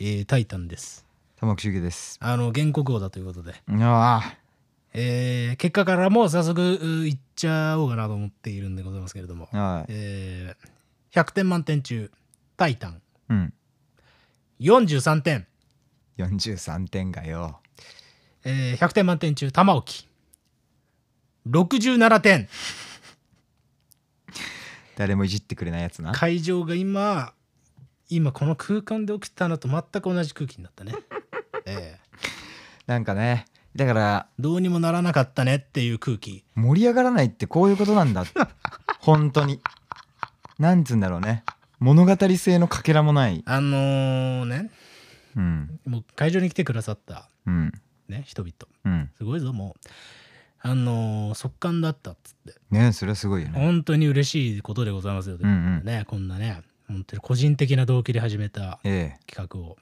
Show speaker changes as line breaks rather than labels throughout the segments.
えータイタンです
玉木修介です。
あの原告王だということで、
あ
えー結果からもう早速ういっちゃおうかなと思っているんでございますけれども
あ、、はい。
えー100点満点中タイタン
うん。
43点、
43点がよ。
えー100点満点中玉置67点
誰もいじってくれないやつな。
会場が今今この空間で起きたのと全く同じ空気になったね、えー
なんかね、だから
どうにもならなかったねっていう空気
盛り上がらないってこういうことなんだ。本当に。なんつうんだろうね。物語性のかけらもない。
あのね
うん。
もう会場に来てくださった
うん。
ね人々
うん。
すごいぞもうあのー速乾だったっつって
ねそれはすごいよね。
本当に嬉しいことでございますよ、
うんうん
ねこんなね本当に個人的な動機で始めた
え
企画を。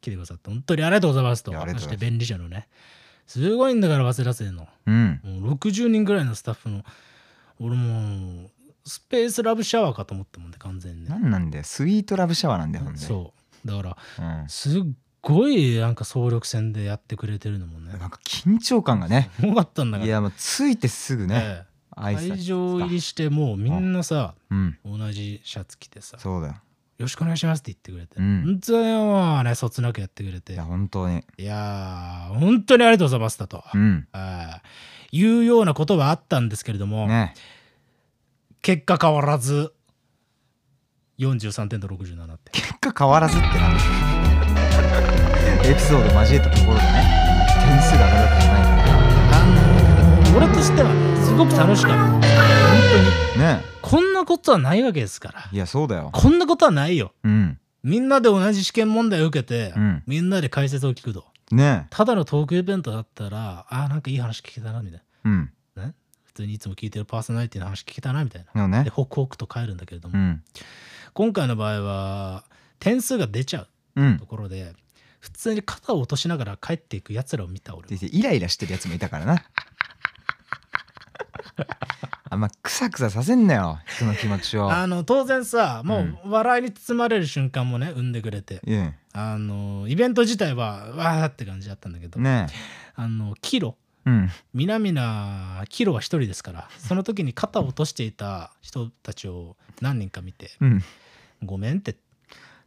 来てくださって本当にありがとうございますとそして便利社のねすごいんだから早稲田生の
うん。
もう60人ぐらいのスタッフの俺もうスペースラブシャワーかと思ったもんね完全にね
なんなんだよ。スイートラブシャワーなんだよ、ほんで。
そうだから
うん。
すっごいなんか総力戦でやってくれてるのもね
なんか緊張感がね。
すごかったんだから
いや、もうついてすぐね。
ええ会場入りしてもうみんなさ
うん。
同じシャツ着てさ「よ
そうだよ。
ろしくお願いします」って言ってくれて
うん
本当よもうねそつなくやってくれて
いや、本当に。
いやー本当にありがとうございますだと、
うん。
はいいうようなことはあったんですけれども、
ね。
結果変わらず43点と67点
結果変わらずってなんでしょうエピソード交えたところでね点数が
俺としてはねすごく楽しかった。本当に。
らね。
こんなことはないわけですから。
いやそうだよ。
こんなことはないよ。
うん。
みんなで同じ試験問題を受けて、
うん。
みんなで解説を聞くと。
ね。
ただのトークイベントだったらあーなんかいい話聞けたなみたい
うん。
な、ね、普通にいつも聞いてるパーソナリティの話聞けたなみたいな。
ね。
でホクホクと帰るんだけれども、
うん。
今回の場合は点数が出ちゃう
うん。
ところで普通に肩を落としながら帰っていくやつらを見た俺
イライラしてるやつもいたからな あんまクサクサさせんなよ人の気持ちを。
あの当然さもう笑いに包まれる瞬間もね生んでくれて。
うん
あのイベント自体はわーって感じだったんだけど、
ね
あのキロ。
うん。
南なキロは一人ですからその時に肩を落としていた人たちを何人か見て
うん。
ごめんって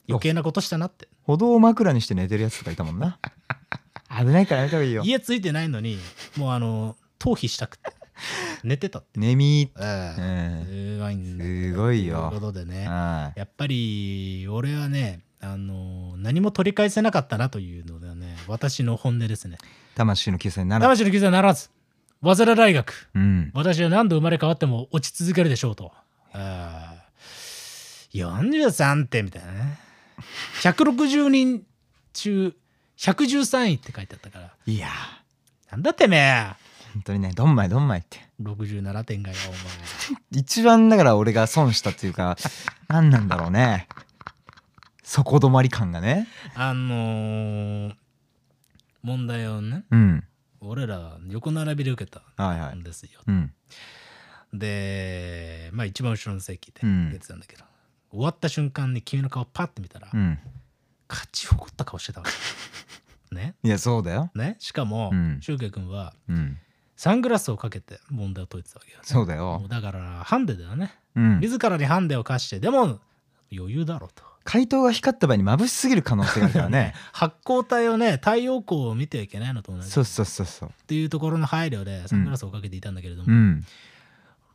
余計なことしたなって。
歩道を枕にして寝てるやつとかいたもんな。危ないからやめた方がいいよ。
家ついてないのにもうあの逃避したくて 寝てたって、
寝み。
ええ。すごいんだ
すごいよ。
ということでね。
は
やっぱり俺はねあの何も取り返せなかったなというのがね私の本音ですね。
い魂の救済になら
魂の傷はならず。早稲田大学。
うん。
私は何度生まれ変わっても落ち続けるでしょうと。あー43点みたいなね。160人中113位って書いてあったから。
いや。
なんだてめえ
本当にねどんまいどんまいって。
67点がよお
一番だから俺が損したっていうか何なんだろうね。底止まり感がね。
前。あのー問題をね
うん。
俺ら横並びで受けた
はいはい。
ん。ですよ。
うん。
でまあ一番後ろの席で
うん。
受けてたんだけど、終わった瞬間に君の顔パッて見たら、
うん。
勝ち誇った顔してたわけ。ね。
いやそうだよ。
ね。しかも、
うん。
シュウケイ君は
うん
サングラスをかけて問題を解いてたわけよ、ね。
そうだよ。
もうだからハンデだよね。
うん。
自らにハンデを課してでも余裕だろうと。
回答が光った場合に眩しすぎる可能性があるからね。
発光体をね太陽光を見てはいけないのと同じ。っ
そうそうそうそう。
ていうところの配慮でサングラスをかけていたんだけれども、
うん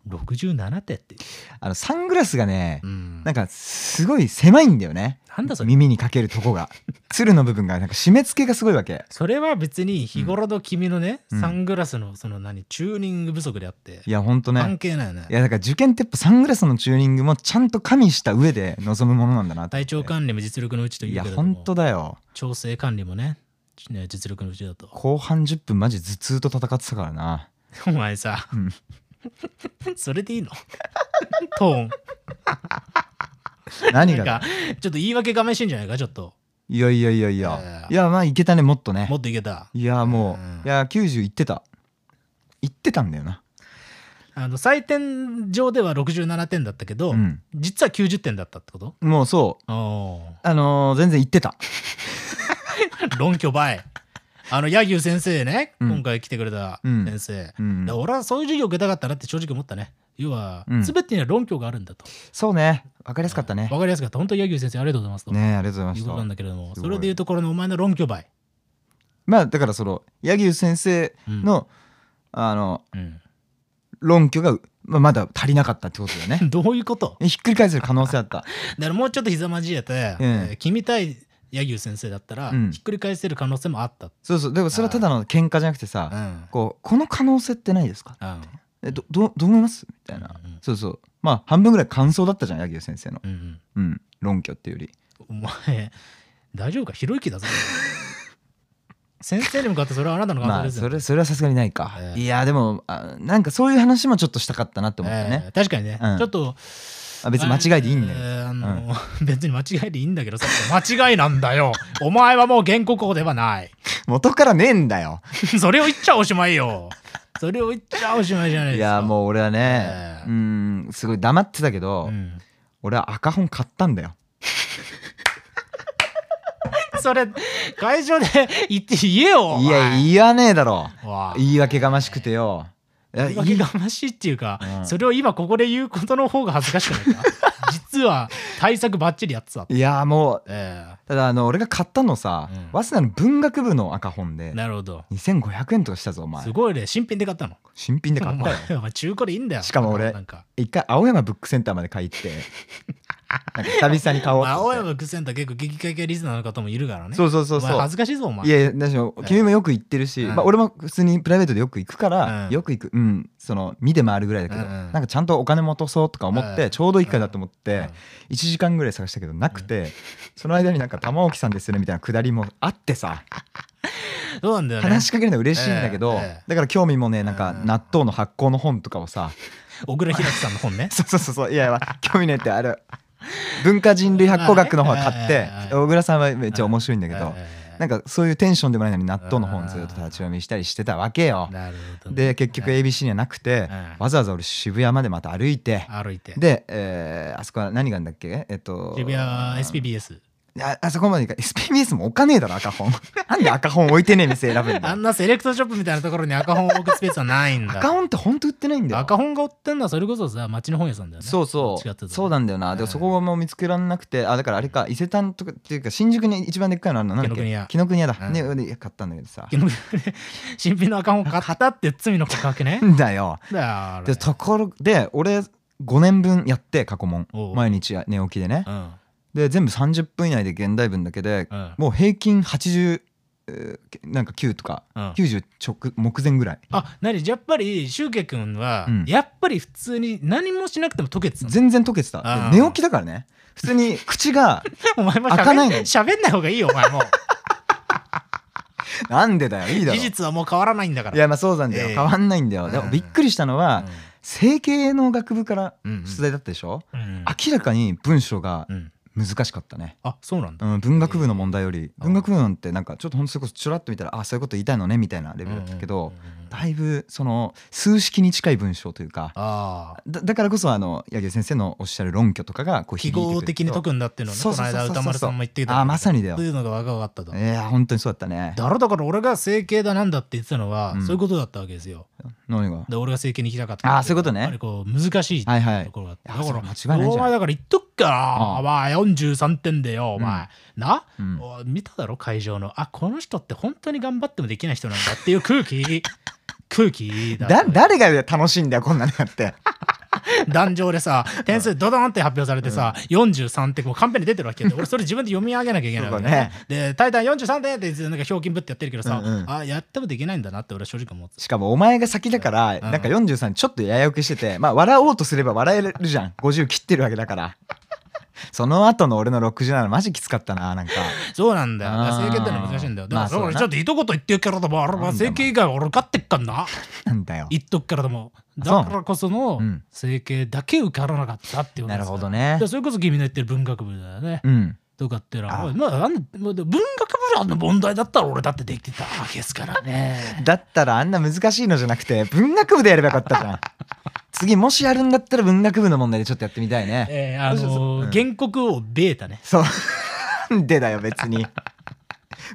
67点って。
あのサングラスがね
うん。
なんかすごい狭いんだよね。
なんだそれ。
耳にかけるとこが。鶴の部分がなんか締め付けがすごいわけ。
それは別に日頃の君のね、
うん。
サングラスのその何チューニング不足であって
いやほんとね。
関係ないよね。
いやだから受験ってやっぱサングラスのチューニングもちゃんと加味した上で臨むものなんだなって。
体調管理も実力のうちと
いや
いうけれども。
ほんとだよ。
調整管理もねね実力のうちだと。
後半10分マジ頭痛と戦ってたからな。
お前さ、
うん
それでいいの？トーン。
何が
なんかちょっと言い訳がめしいんじゃないかちょっと。
いやいやいやい
いや
やいや。まあいけたねもっとね。
もっといけた。
いやも
う。
いや90いってた。いってたんだよな。
あの採点上では67点だったけど、
うん。
実は90点だったってこと？
もうそう。
おー。
あのー全然いってた。
論拠倍あの柳生先生ね、
うん。
今回来てくれた
うん。
先生、
うん。
で俺はそういう授業受けたかったなって正直思ったね。要は、
うん。
全てには論拠があるんだと。
そうね。わかりやすかったね。
わかりやすかった。本当に柳生先生ありがとうございますと、
ねありがとうござ
いうことなん
いました
だけれども
すごい。
それでいうところのお前の論拠倍、
まあだからその柳生先生
うん。
の、あの
うん。
論拠が、まあ、まだ足りなかったってことだよね。
どういうこと？
ひっくり返せる可能性あった。
だからもうちょっと膝交えて、
え
えー君対柳生先生だったら、
うん。
ひっくり返せる可能性もあった、
そうそう。でもそれはただの喧嘩じゃなくて
う
さ
ん。
こうこの可能性ってないですか？
うん
えどどうどう思います？みたいな。
うんうん
そうそう。まあ半分ぐらい感想だったじゃん柳生先生の。
うんうん。
うん。論拠っていうより。
お前大丈夫か？ひろゆきだぞ。先生に向かってそれはあなたの感
まあ
想ですよ、
それそれはさすがにないか、
ええ。
いやでもあなんかそういう話もちょっとしたかったなって思ったよね、
えー確かにね、
うん。
ちょっと
あ別に間違いでいいんだよ、
えーあの 別に間違いでいいんだけどさ。間違いなんだよ。お前はもう原告法ではない。
元からねえんだよ。
それを言っちゃおしまいよ。それを言っちゃおしまいじゃないですか。
いやもう俺はね、
ええ
うんすごい黙ってたけど、
うん。
俺は赤本買ったんだよ。
それ会場で言って言えよお
いや
前
言わねえだろ。言い訳がましくてよ。いや
言い訳がましいっていうか、
うん。
それを今ここで言うことの方が恥ずかしくないか？実は対策ばっちりやってた、
いやもう
え
ただあの俺が買ったのさ、
うん。
早稲田の文学部の赤本で
えなるほど。
2500円とかしたぞお前。
すごいね新品で買ったの。
新品で買ったよ。
中古でいいんだよ。
しかも俺一回青山ブックセンターまで買い行って 久々に買おうと思って。
青山クセンター結構激化系リスナーの方もいるからね。
そうそうそうそう。
恥ずかしいぞお前。
いやいやだし君もよく行ってるし、
うん。
まあ、俺も普通にプライベートでよく行くから、
うん。
よく行くうんその見て回るぐらいだけど、なんかちゃんとお金も落とそうとか思って、
うん。
ちょうどいい回だと思って、
うん。
1時間ぐらい探したけどなくて、その間になんか玉置さんですよねみたいなくだりもあってさ
そうなんだよね。
話しかけるの嬉しいんだけど、だから興味もねなんか
うん。
納豆の発酵の本とかをさ、
小倉弘樹さんの本ね。
そうそうそうそう。いやいや興味ねえってあれ文化人類発酵学の方は買って
ええ
小倉さんはめっちゃ面白いんだけど、
ええ
なんかそういうテンションでもないのに納豆の本ずっと立ち読みしたりしてたわけよ。で結局 ABC にはなくて、
うん
わざわざ俺渋谷までまた歩いて、
歩いて。
で、えーあそこは何があるんだっけ？えっと
渋谷 SPBS
ああそこまで行か SPBS も置かねえだろ赤本。なんで赤本置いてねえ店選ぶんだよ。
あんなセレクトショップみたいなところに赤本を置くスペースはないんだ。
赤本って本当売ってないんだよ。
赤本が売ってんのはそれこそさ町の本屋さんだよね。
そうそ
違ってたね
うそうなんだよな、でもそこも見つけられなくてあだからあれか伊勢丹とかっていうか新宿に一番でっかいのあるのなんだっけ
紀ノ国屋。
だ、
うん。
ねで買ったんだけどさ。
新品の赤本買ったって罪の告白ね。
だよ。
だよ
でところで俺5年分やって過去問。毎日寝起きでね。
うん
で全部30分以内で現代文だけで
うん。
もう平均80えーなんか9とか
うん。
90直目前ぐらい。
あ何やっぱりシュウケ君は、
うん。
やっぱり普通に何もしなくても解けてたの？
全然解けてた。寝起きだからね。普通に 口が
お前も喋
開かないの。
ん喋んない方がいいよお前も。う
なんでだよいいだろ。
事実はもう変わらないんだから。
いやまあそうなんだよ。
ええ。
変わんないんだよ。でもびっくりしたのは整形の学部から
うん。
出題だったでしょ？
うんうん。
明らかに文章が
うん
難しかったね。
あそうなんだ。
うん、文学部の問題より文学部なんてなんかちょっとほんとそれこそちょらっと見たらあそういうこと言いたいのねみたいなレベルだったけどだいぶその数式に近い文章というか
ああ
だだからこそあの柳生先生のおっしゃる論拠とかがこう
記号的に解くんだっていうのをねこの間歌丸さんも言ってた。
あーまさにだよ。
そういうのが分かったと
いや本当にそうだったね。
だろだから俺が整形だなんだって言ってたのは、
うん。
そういうことだったわけですよ。
何が？
で俺が整形に行きたかった
あーそういうことね。
やっぱりこう難しい
はいはい。
ところがあって、
いや
だから
間違いないじゃん。
お前だから言っとくか。ら、お前43点でよお前、な、
うん。
お見ただろ会場の。あこの人って本当に頑張ってもできない人なんだっていう空気？空気？だ
だ誰が楽しいんだよこんなのやって。
壇上でさ点数ドドンって発表されてさ、43ってこうカンペに出てるわけで 俺それ自分で読み上げなきゃいけないわけ
ね。
で大体43点ってなんか表金ぶってやってるけどさ、
うん。うん
あやってもできないんだなって俺は正直思ってた。
しかもお前が先だから
ん。
なんか43ちょっとやや受けしててまあ笑おうとすれば笑えるじゃん。50切ってるわけだからその後の俺の67マジきつかったななんか
そうなんだよ。整形ってのは難しいんだよ。だから、
まあ
ちょっと一言言ってるからでも、俺は整形以外は俺勝ってっかんな。
なんだよ
言っとくからでも。だからこその
うん
整形だけ受からなかったっていう
なるほどね
でそれこそ君の言ってる文学部だよね。
うん
とかってのは、
あ
まあ、あんまあ文学部の問題だったら俺だってできてたわけですからね。
だったらあんな難しいのじゃなくて文学部でやればよかったじゃん 次もしやるんだったら文学部の問題でちょっとやってみたいね。
えーあのー
うん。
原告をベータね。
そう。なんでだよ別に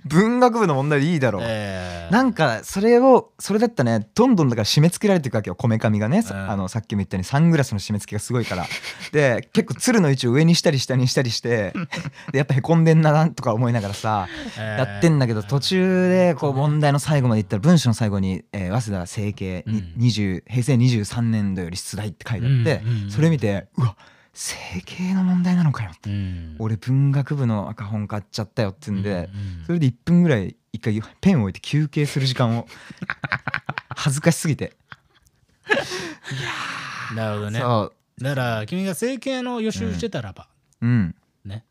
文学部の問題いいだろう、
えー
なんかそれをそれだったねどんどんだから締め付けられていくわけよ。こめかみがね、さ
うん。
あのさっきも言ったようにサングラスの締め付けがすごいから。で結構鶴の位置を上にしたり下にしたりして でやっぱへこんでんなとか思いながらさ
えー
やってんだけど途中でこう問題の最後までいったら文章の最後に、えー早稲田整形に
うん。
20平成23年度より出題って書いてあって、
うんうんうん。
それ見てうわ整形の問題なのかよって。
うん。
俺文学部の赤本買っちゃったよって言うんで、
うんうん
それで1分ぐらい一回ペンを置いて休憩する時間を。恥ずかしすぎて、
なるほどね。
そ
だから君が整形の予習してたらば、
ううん。
ね。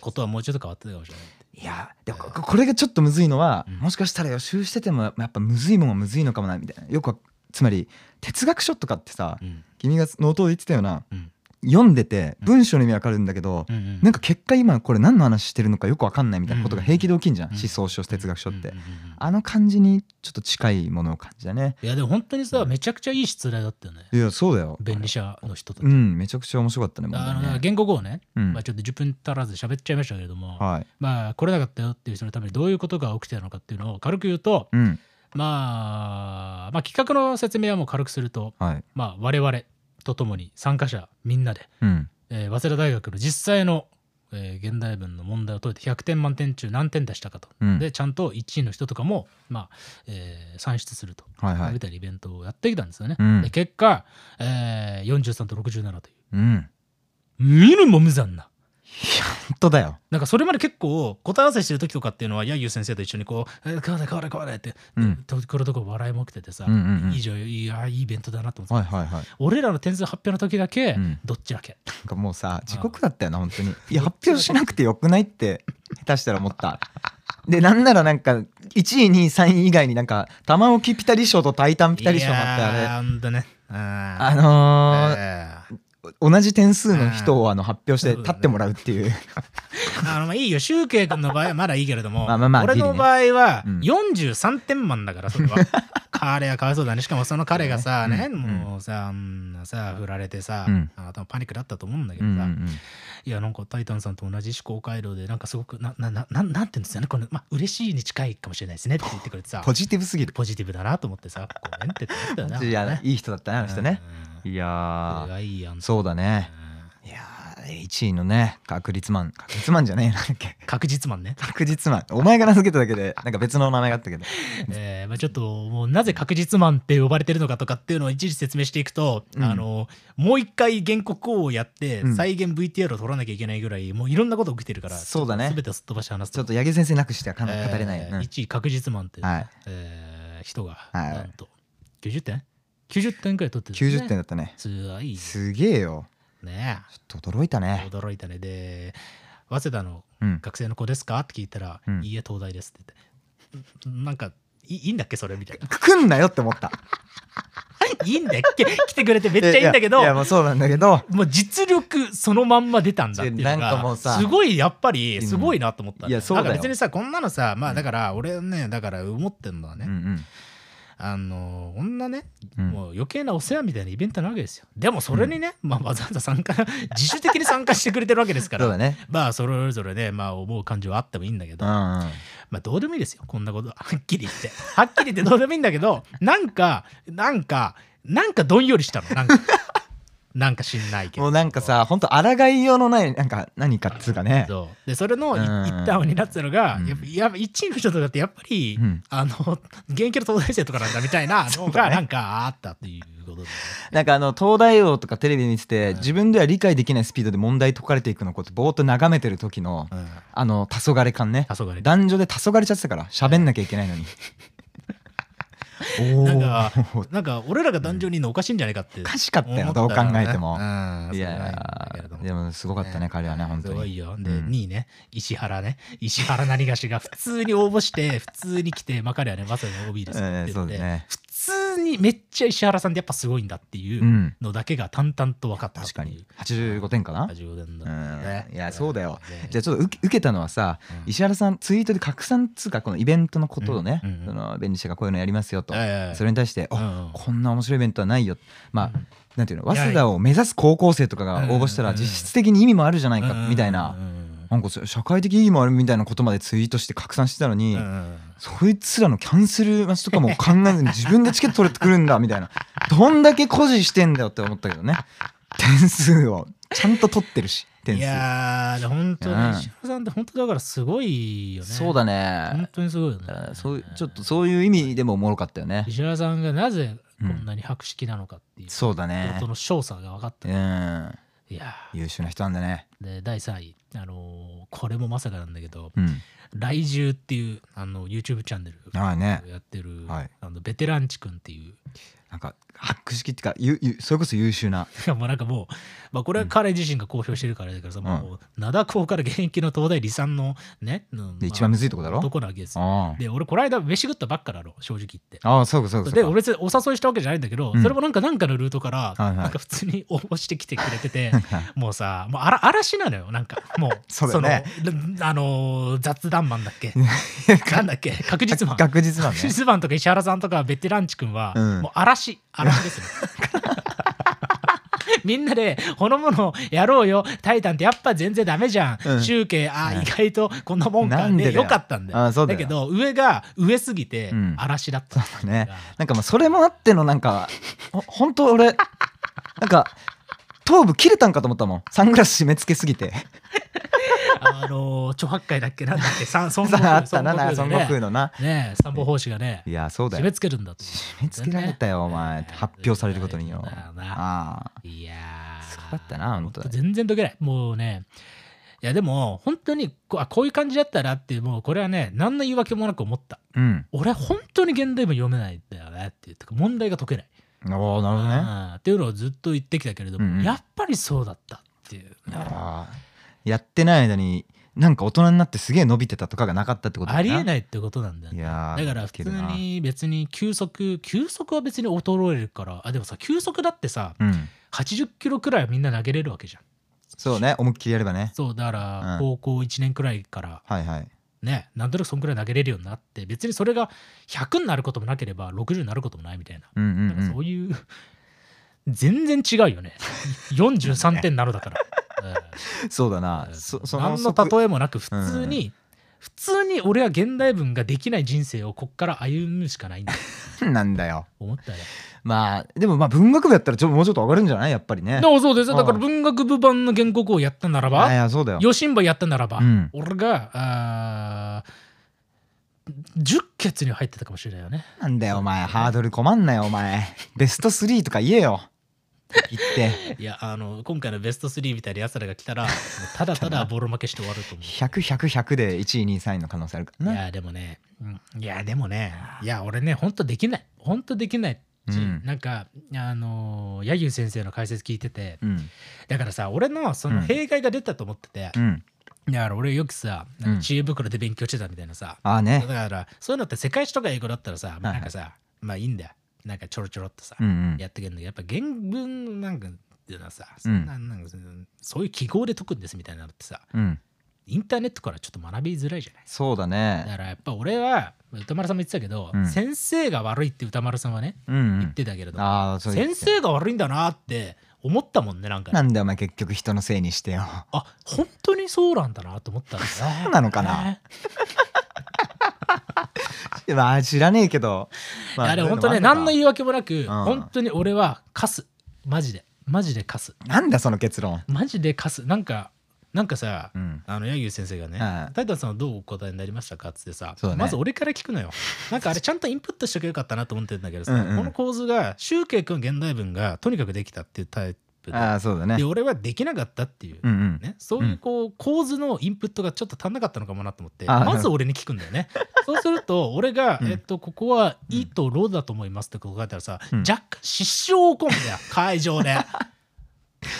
ことはもうちょっと変わってたかもしれない
いやでもここれがちょっとむずいのは、
うん。
もしかしたら予習しててもやっぱむずいもんはむずいのかもなみたいな。よくはつまり哲学書とかってさ、
うん。
君がノートで言ってたような。
うん
読んでて文章の意味わかるんだけど、
うんうん。
なんか結果今これ何の話してるのかよくわかんないみたいなことが平気で起きんじゃん、
うん
思想書哲学書って、あの感じにちょっと近いものを感じだね。
いやでも本当にさめちゃくちゃいい出題だったよね。
いやそうだよ。
便利者の人たち、
うんめちゃくちゃ面白かったね
あの
ね。
言語語をね、
うん。
まあ、ちょっと10分足らず喋っちゃいましたけれども、
はい。
まあ来れなかったよっていう人のためにどういうことが起きてたのかっていうのを軽く言うと、
うん。
まあ、まあ企画の説明はもう軽くすると、
はい。
まあ、我々と共に参加者みんなで、
うん。
えー早稲田大学の実際の、えー現代文の問題を解いて100点満点中何点出したかと、
うん。
でちゃんと1位の人とかも、まあえー算出すると、
はいはい。
みたいなイベントをやってきたんですよね。
うん。
で結果、えー43と67という。
うん。
見るも無残な。
本当だよ。
なんかそれまで結構答え合わせしてる時とかっていうのはやゆ先生と一緒にこう「えーこうだこうだこうだ」って、
うん。
ところどころ笑いも起きててさ、
うん。うんうん
いいじゃんいやいいイベントだなと思って、
はいはいはい。
俺らの点数発表の時だけ、
うん。
どっちだけ？
なんかもうさ地獄だったよな本当に。いや発表しなくてよくないって下手したら思った。でなんならなんか1位2位3位以外になんか玉置ピタリ賞とタイタンピタリ賞もあってあれ。
ね。あ
あのー
えー
同じ点数の人をあの発表して立ってもらうっていう。
あのまあいいよ。シュウケイ君の場合はまだいいけれども
まあまあまあ
俺の場合は
うん。
43点満だからそれは。彼はかわいそうだね。しかもその彼がさね、
うんうん。
もうさあんなさ振られてさ、
うん。
あ多分パニックだったと思うんだけどさ、
うんうんうん。
いやなんかタイタンさんと同じ思考回路でなんかすごくななななんなんて言うんですよね。これまあ嬉しいに近いかもしれないですねって言ってくれてさ
ポジティブすぎる。
ポジティブだなと思ってさごめんって言ってたよね
いや
ね。
いい人だったねあの人ね。いや
こ
ー
れがいいやん
そうだね。いやー1位のね確率マン。確率マンじゃねえななんだっけ。
確実マンね、
確実マン。お前が名付けただけでなんか別の名前があったけど。
えーまあ、ちょっともうなぜ確実マンって呼ばれてるのかとかっていうのを一時説明していくと、
うん。
あのもう一回原告をやって
うん。
再現 VTR を撮らなきゃいけないぐらいもういろんなこと起きてるから
そうだね。
全てをすっ飛ばして話す
ちょっと八木先生なくしてはかな
えー
語れない。よ、うん。
1位確実マンって、
はい。
えー人が
はい。
なんと。90点？?90 点くらい取ってるんですね。
90点だったね。
すごい。
すげえよ。
ね
ちょっと驚いたね。
驚いたね。で早稲田の
うん。
学生の子ですか？って聞いたら、
うん。
いいえ東大ですって。言ってなんかいいいんだっけそれ？みたいな。
来んなよって思った。
いいんだっけ？来てくれてめっちゃいいんだけど
いやもうそうなんだけど。
もう実力そのまんま出たんだっていうのが
なんかもうさ
すごいやっぱりすごいなと思った、
いやそうだ
別にさこんなのさまあだから俺ねだから思ってんのはね、
うんうん
あのこんなね、
うん。
もう余計なお世話みたいなイベントなわけですよ。でもそれにね、まあ、わざわざ参加 自主的に参加してくれてるわけですから。
そうだね。
まあそれぞれねまあ思う感情はあってもいいんだけど、
うんうん。
まあどうでもいいですよこんなこと。は はっきり言って。はっきり言ってどうでもいいんだけどなんかなんかなんかどんよりしたの。なんかなんか知んないけど。
もうなんかさほんと抗いようのないなんか何かっつうかね。
そう。でそれの一端を担ってたのが、
うん。
やっぱやっぱ1位の人とかってやっぱり、
うん。
あの現役の東大生とかなんだみたいなのが なんかあったっていうことで、
なんかあの東大王とかテレビ見てて
うん。
自分では理解できないスピードで問題解かれていくのをこうやってぼーっと眺めてる時の
うん、
あの黄昏感ね。
黄昏。
男女で黄昏れちゃってたから喋んなきゃいけないのに。お
なんか
お
なんか俺らが壇上にいるのおかしいんじゃないかって
おかしかったよ
思
どう考えても。
うん
いやでもすごかったね彼はね本当に。
すごいよ。で、
うん。
2位ね。石原ね。石原何がしが普通に応募して普通に来てまあ彼はねまさに OB ですって通にめっちゃ石原さんってやっぱすごいんだっていううん。のだけが淡々と分かったう。
確かに。85点かな
？85点だ。
うん。
ね
いやそうだよ。
ね。
じゃあちょっと受けたのはさ
うん。
石原さんツイートで拡散っつうかこのイベントのことをねその便利者がこういうのやりますよと。
ええ
それに対して「あ
うんうん。
こんな面白いイベントはないよ」まあ
うん。
なんていうの？早稲田を目指す高校生とかが応募したら実質的に意味もあるじゃないかみたいななんかそ社会的意義もあるみたいなことまでツイートして拡散してたのに、
うん
そいつらのキャンセル待ちとかも考えずに自分でチケット取れてくるんだみたいな。どんだけ誇示してんだよって思ったけどね。点数をちゃんと取ってるし点
い
数
やー本当
うん。
に石原さんって本当だからすごいよね。
そうだ
本
ね
当にすごいよね。
そういうちょっとそういう意味でもおもろかったよね。
石原さんがなぜこんなに博識なのかっていう。
そうだね。
ことの少佐が分かった、
うん。
いや
優秀な人なんだね。
ーで第3位あのーこれもまさかなんだけど
うん「
来獣」っていうあの YouTube チャンネル
ああね。
やってる、
はい。
あのベテランチ君っていう。
なんか博識っていうかゆゆそれこそ優秀な。
もうなんかもう、まあ、これは彼自身が公表してるからだからさ、もう灘高から現役の東大理産のね、うん
で一番むずいとこだろ？
男なわけですで俺この間飯食ったばっかだろ正直言って。
あああそうかそうか。
で俺お誘いしたわけじゃないんだけど、
うん。
それもなんかなんかのルートから、
はいはい。
なんか普通に応募してきてくれててもうさもうあら嵐なのよなんか。もう
そね。
そのあのー雑談マンだっけ？なんだっけ？確実マン。
確実なん
確
ね
実マンとか石原さんとかベテランチ君は、
うん。
もう嵐嵐ですね みんなでほのものやろうよ。タイタンってやっぱ全然ダメじゃん、
うん。
集計あ意外とこんなもんか
でだよ。
かったんだよ。
だよ。
けど上が上すぎて
うん。
嵐だった、
ね。なんかもうそれもあってのなんかほ本当俺なんか頭部切れたんかと思ったもん。サングラス締め付けすぎて
あのー、著白海だっけなんだっけ？三 孫悟
さああ
空
ったな孫悟空
ね。
のな。
ね三宝法師がね
いやそうだ
締
よ
め付けるんだと。
締め付けられたよお前。発表されることによ。ああ。
いやー。
そうだったな本当だ
全然解けない。もうね。いやでも本当にこうあこういう感じだったらってもうこれはね何の言い訳もなく思った。
うん。
俺本当に現代文読めないんだよね。っていうか問題が解けない、
おおなるほどね。
うんっていうのをずっと言ってきたけれども、
うんうん。
やっぱりそうだったっていう、
ああやってない間になんか大人になってすげえ伸びてたとかがなかったってことだ
ありえ
い
ないってことなんだよね。
いやー
だから普通に別に休息休息は別に衰えるから。あでもさ休息だってさ
うん。
80キロくらいはみんな投げれるわけじゃん。
そうね思いっきりやればね。
そうだから
うん。
高校1年くらいから
はいはい。
ねなんとなくそんくらい投げれるようになって別にそれが100になることもなければ60になることもないみたいな。
うんうんうん。
そういう全然違うよね。43点なるだから、
そうだな。
うん
そそ
何の例えもなく普通に、普通に俺は現代文ができない人生をこっから歩むしかないんだと
なんだよ。
思ったよ。
まあでもまあ文学部やったらちょもうちょっと上がるんじゃないやっぱりね。
そうですよ。だから
うん。
文学部版の原告をやったなら
あい
ば
やそうだよ。
余震部やったならば、
うん。
俺があー10決には入ってたかもしれないよね。
なんだよお前。ハードル困んなよお前。ベスト3とか言えよ。言って。
いやあの今回のベスト3みたいなやつらが来たらもうただただボロ負けして終わると思う。
100100で1位2位3位の可能性あるからな。
いやでもね、うんいやでもねいや俺ねほんとできない。ほんとできないし、
うん。
なんかあの柳生先生の解説聞いてて。
うん。
だからさ俺のその弊害が出たと思ってて、
うん
だから俺よくさなんか知恵袋で勉強してたみたいなさ、
ああね。
だからそういうのって世界史とか英語だったらさ、
い
なんかさまあいいんだよ。なんかちょろちょろっとさ、
うんうん。
やってけんだけどやっぱ原文なんかっていうのはさそんななんかそのそういう記号で解くんですみたいなのってさ
うん。
インターネットからちょっと学びづらいじゃない？
そうだ
だ
ね
からやっぱ俺は歌丸さんも言ってたけど、
うん。
先生が悪いって歌丸さんはね言っ
うん。うん
てたけれども、
ああそう言って
先生が悪いんだなって思ったもんねなんか
なんだよお前結局人のせいにしてよ。
あ本当にそうなんだなと思ったんだね。
そうなのかな？まあ知らねえけど。ま
いやでも本当ね何の言い訳もなく、
ん。
本当に俺はカス。マジで。マジでカス。
なんだその結論。
マジでカス。なんかなんかさ、
うん。
あの柳生先生がね
はい「
タイタンさんはどうお答えになりましたか?」っつってさ、
ね。
まず俺から聞くのよ。なんかあれちゃんとインプットしておけばよかったなと思ってるんだけどさ、
うんうん。
この構図が集計君現代文がとにかくできたっていうタイプで
ああそうだね。
で俺はできなかったっていう、
うんうん。
ね、そういうこう構図のインプットがちょっと足んなかったのかもなと思って
あ
まず俺に聞くんだよね。そうすると俺が、
うん。
えっと、ここは「い」と「ろ」だと思いますって書いたらさ、
うん。
若干失笑を起こるんだよ。会場で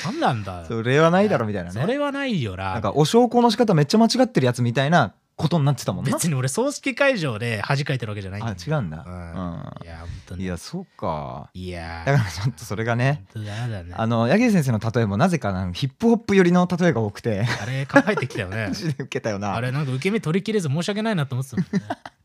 何なんだ
それはないだろみたいなね。
それはないよな。
なんかお証拠の仕方めっちゃ間違ってるやつみたいなことになってたもんな。
別に俺葬式会場で恥かいてるわけじゃないんだ
あ違うんだ。
うん。
うん。
いや本当に。
いやそうか。
いや。
だからちょっとそれがねあの柳生先生の例えもなぜかなヒップホップ寄りの例えが多くて。
あれ考えてきたよね。
受けたよな。
あれなんか受け身取り切れず申し訳ないなと思ってたもんね、うん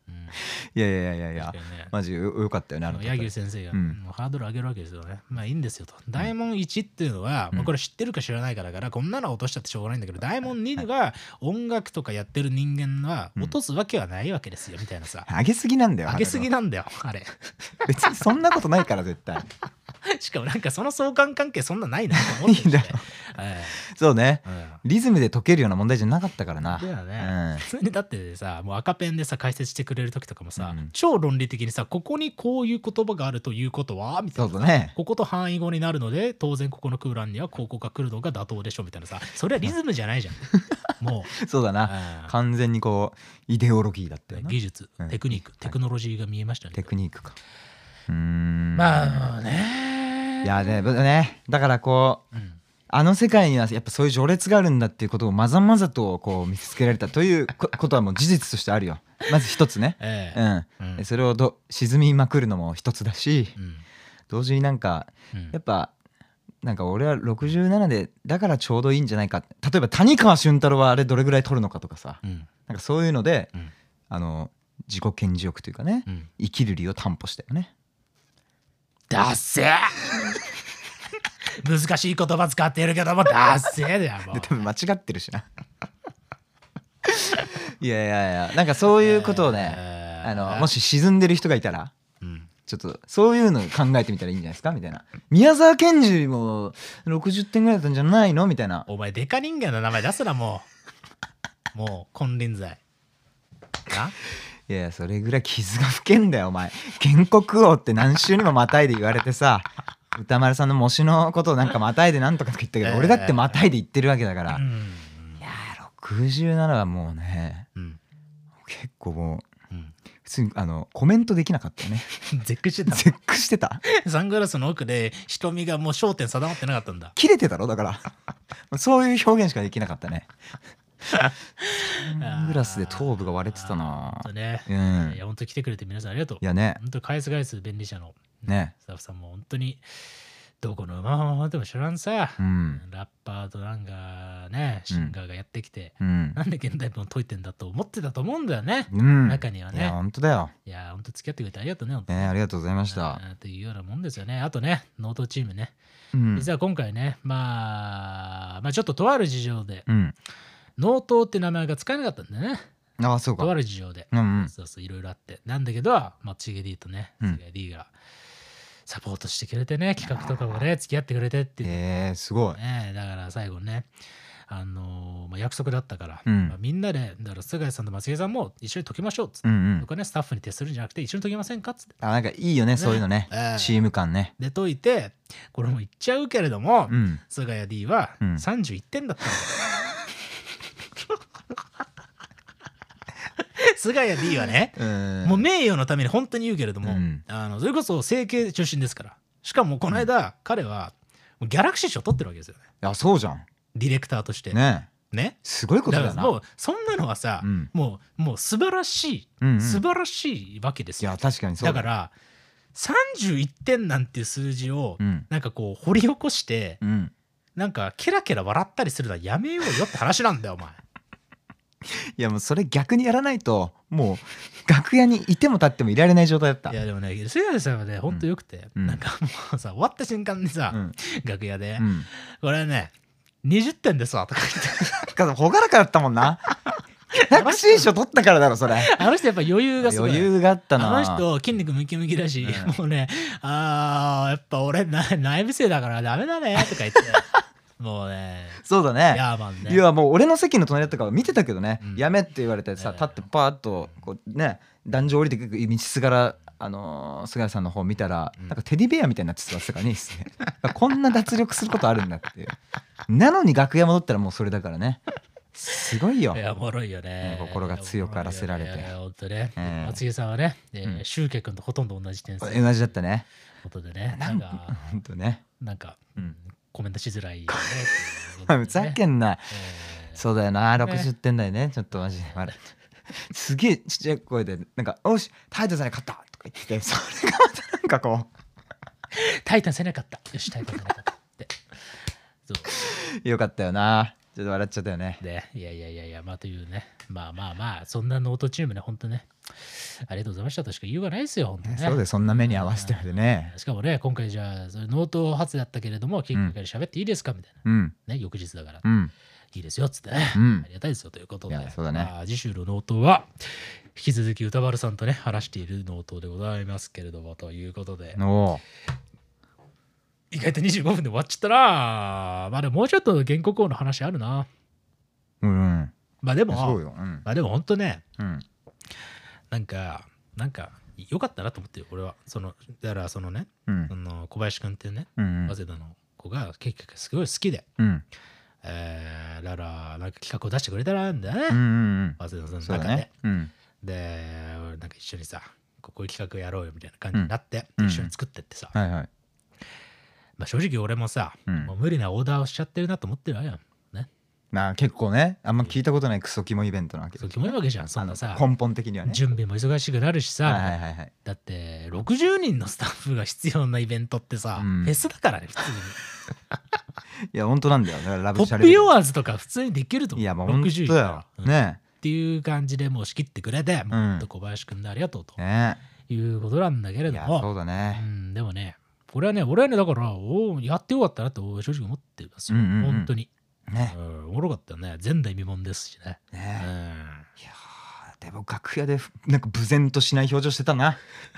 いやいやいやいや。
ね。
マジよよかったよねあの
柳生先生が、
うん。
ハードル上げるわけですよね。まあいいん。ですよと。大門1っていうのは、まあこれ知ってるか知らないかだから、こんなの落としちゃってしょうがないんだけど、大門2は音楽とかやってる人間は落とすわけはないわけですよ、みたいなさ。
上げすぎなんだよ
上げすぎ
な
なんだよ、あれ。
別にそんなことないから絶対
しかもなんかその相関関係そんなないなと思ってて。
いいんだよ。
え
そうね。
えうん。
リズムで解けるような問題じゃなかったからな。
だよね、
うん。
普通にだってさもう赤ペンでさ解説してくれる時とかもさ、
うん。
超論理的にさここにこういう言葉があるということはみたいな
そうだね。
ここと範囲語になるので当然ここの空欄にはここが来るのが妥当でしょみたいなさ。それはリズムじゃないじゃん。も
そうだ
う
な
あ
完全にこうイデオロギーだったよな。
技術
うん。
テクニックテクノロジーが見えましたね、
テクニックか。うーん。
まあね
いやねねだからこう
うん。
あの世界にはやっぱそういう序列があるんだっていうことをまざまざとこう見つけられたというこ ことはもう事実としてあるよ。まず一つね。
ええ。
うん。
うん。
でそれをど沈みまくるのも一つだし
うん。
同時になんか
うん。
やっぱなんか俺は67でだからちょうどいいんじゃないか。例えば谷川俊太郎はあれどれぐらい取るのかとかさ。
うん。
なんかそういうので
うん。
あの自己顕示欲というかね
うん。
生きる理由を担保したよね
だっせー。難しい言葉使ってるけどもだっせーだよもう。
で多分間違ってるしな。いやいやいやなんかそういうことをね
えー。
あのもし沈んでる人がいたら
うん。
ちょっとそういうの考えてみたらいいんじゃないですか？みたいな。宮沢賢治も60点ぐらいだったんじゃないの？みたいな。
お前デカ人間の名前出すなもう。もう金輪際。な？い
やいやそれぐらい傷が吹けんだよお前。原告王って何週にもまたいで言われてさ歌丸さんの模試のことをなんかまたいでなんとかとか言ったけど、
ええ。
俺だってまたいで言ってるわけだから、い
うん。
やー67はもうね
うん。
結構もう
うん。
普通にあのコメントできなかったよね。
絶句してた。
絶句してた。
サングラスの奥で瞳がもう焦点定まってなかったんだ。
切れてたろだから。そういう表現しかできなかったね。サ ングラスで頭部が割れてたな。
ほんとね、
うん。
いや本当来てくれて皆さんありがとう。
いやね。
本当返す返す便利者の
ね。
スタッフさんも本当にどこの馬までも知らんさ、
うん。
ラッパーとなんかねシンガーがやってきて、
うん。
なんで現代文解いてんだと思ってたと思うんだよね、
うん。
中にはいね。
や本当だよ。
いや本当付き合ってくれてありがとうね本当に
ねありがとうございました。
というようなもんですよね。あとねノートチームね、
うん。
実は今回ねまあまあちょっととある事情で
うん
ノートって名前が使えなかったんだよね。
ああそうか。
とある事情で、
うんうん。
そうそういろいろあって。なんだけど、まあ、チゲ D とね、
うん。
チゲ D がサポートしてくれてね企画とかもね付き合ってくれてっていう、
えー、すごい。
ね、だから最後ねあのーまあ、約束だったから、
うん。
まあみんなでだから菅井さんと松重さんも一緒に解きましょうっつって、
うんうん。
僕はねスタッフに徹するんじゃなくて一緒に解きませんかっつって。
あなんかいいよねそういうのね。
ええ
チーム感ね。
で解いてこれも言っちゃうけれども、
うん。
菅谷 D は
うん。
31点だったの、菅谷 D はね、
うん。
もう名誉のために本当に言うけれども、
うん。
あのそれこそ整形出身ですから。しかもこの間、彼はギャラクシー賞取ってるわけですよね。
いやそうじゃん。
ディレクターとして。
ね
ね。
すごいことだよな。
だからもうそんなのはさ、
うん。
もうもう素晴らしい、
うんうん。
素晴らしいわけですよ。
いや確かにそう
だ。から31点なんていう数字を
うん。
なんかこう掘り起こして、
うん。
なんかケラケラ笑ったりするのはやめようよって話なんだよお前
いやもうそれ逆にやらないともう楽屋にいても立ってもいられない状態だった。
いやでもね菅谷さんはねほんとよくて、
うん。
なんかもうさ終わった瞬間にさ、
うん。
楽屋で、
うん。
これね20点ですわとか言って。
か ほがらかだったもんな。タクシー賞取ったからだろそれ。
あの人やっぱ余裕がすごい。
余裕があったな。
あの人筋肉ムキムキだし、
うん。
もうねあーやっぱ俺な内部生だからダメだねとか言ってもうね。
そうだね。
ヤーマンね。
いやもう俺の席の隣だったから見てたけどね、
うん。
やめって言われてさ
ええ。
立ってパーッとこうね壇上降りてくる道すがらあのー菅谷さんの方見たら、
うん。
なんかテディベアみたいになって座ってたからねいいっすねこんな脱力することあるんだっていう。なのに楽屋戻ったらもうそれだからね。すごいよ。
いやおもろいよね。
うん心が強くあらせられて。
いやいやほんとね、
ええ。
松井さんはね、えー
うん。
シュウケ君とほとんど同じ点数。という
同じだったね。
ことでね
な
なんんか
ほんとね。
なんか、
うん
コメントしづらいよね ね。
ふざけんな。
えー。
そうだよな。60点台ね。ちょっとマジで。あ れすげえちっちゃい声でなんか「おしタイトさんに勝った!」とか言っててそれがまたなんかこ
タイタンせなかった。よしタイタンせなかったって。そう
う。よかったよなちょっと笑っちゃったよね。
でいやいやいやいやまあというね。まあまあまあそんなノートチームね本当ね。ありがとうございましたとしか言いようがないですよ本当ね。
そうでそんな目に合わせてるね。
しかもね今回じゃあそれノート発だったけれども結局喋っていいですかみたいな。
うん。
ね翌日だから。
うん。
いいですよっつってね、
うん。
ありがたいですよということで。
そうだね。
まあ次週のノートは引き続き歌丸さんとね話しているノートでございますけれどもということで。
お
意外と25分で終わっちゃったな。まあでももうちょっと原告王の話あるな。
うんうん。
まあでも
そうん。
まあでも本当ね
うん。
なんかなんか良かったなと思ってる俺は。そのだからそのね
うん。
その小林くんっていうね
うん。
早稲田の子が結局すごい好きで、
うん。
えー、だからなんか企画を出してくれたらんだよね、
うんうん
早稲田さんの中で、
ね。うん。
で俺なんか一緒にさこういう企画やろうよみたいな感じになって、
うん。
一緒に作ってってさ、
はいはい
まあ、正直俺もさ、
うん。
もう無理なオーダーをしちゃってるなと思ってるわよ。ね。
まあ結構ねあんま聞いたことないクソキモイベントなわけ
そう、キモいわけじゃん、そんなさ
根本的にはね。
準備も忙しくなるしさ、
はいはいはいはい。
だって60人のスタッフが必要なイベントってさ、
うん。
フェスだからね、普通に。
いや本当なんだよ。だからラブ
ポ
シャレ
ップヨアーズとか普通にできると思う。
いやもう本当
60
だよ。
うん。
ね。
っていう感じでもう仕切ってくれて、
ん
もうほんと小林くんでありがとうと
ね。
いうことなんだけれ
いや
ども、
そうだね。
うん、でもね、俺はね、俺はね、だから、おーやってよかったなって正直思ってますよ。
うんうんうん
本当に。
ね
うん、おもろかったよね。前代未聞ですしね。うん
ねいやーでも楽屋でなんか無然としない表情してたな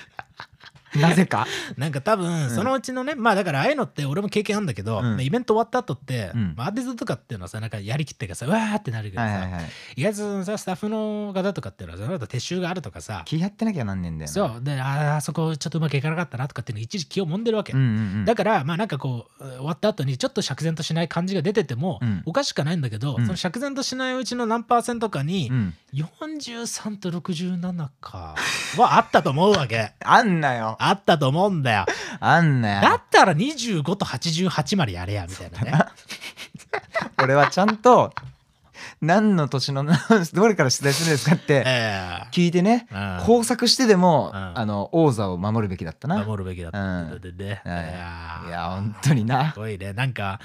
なぜか？
なんか多分
ん。
そのうちのね、まあだからああいうのって俺も経験あるんだけど、イベント終わった後って、アーティストとかっていうのはさなんかやりきってかさうわーってなるけどさ、
はい
意外とさスタッフの方とかっていうのはその後撤収があるとかさ
気やってなきゃなんねえんだよな。
そう。であそこちょっとうまくいかなかったなとかっていうの一時気をもんでるわけ、だからまあなんかこう終わった後にちょっと釈然としない感じが出てても、
うん。
おかしくはないんだけど、
うん。
その釈然としないうちの何パーセントかに、
うん。
43と67かはあったと思うわけ。
あんなよ
あったと思うんだよ。
あんなよ
だったら25と88までやれやみたいなね。
俺はちゃんと何の年の どれから出題するんですかって
え
聞いてね
え
工作してでも
うん。
あの王座を守るべきだったな。
守るべきだった
うん。い
や
本当にな。
すごいね。なんか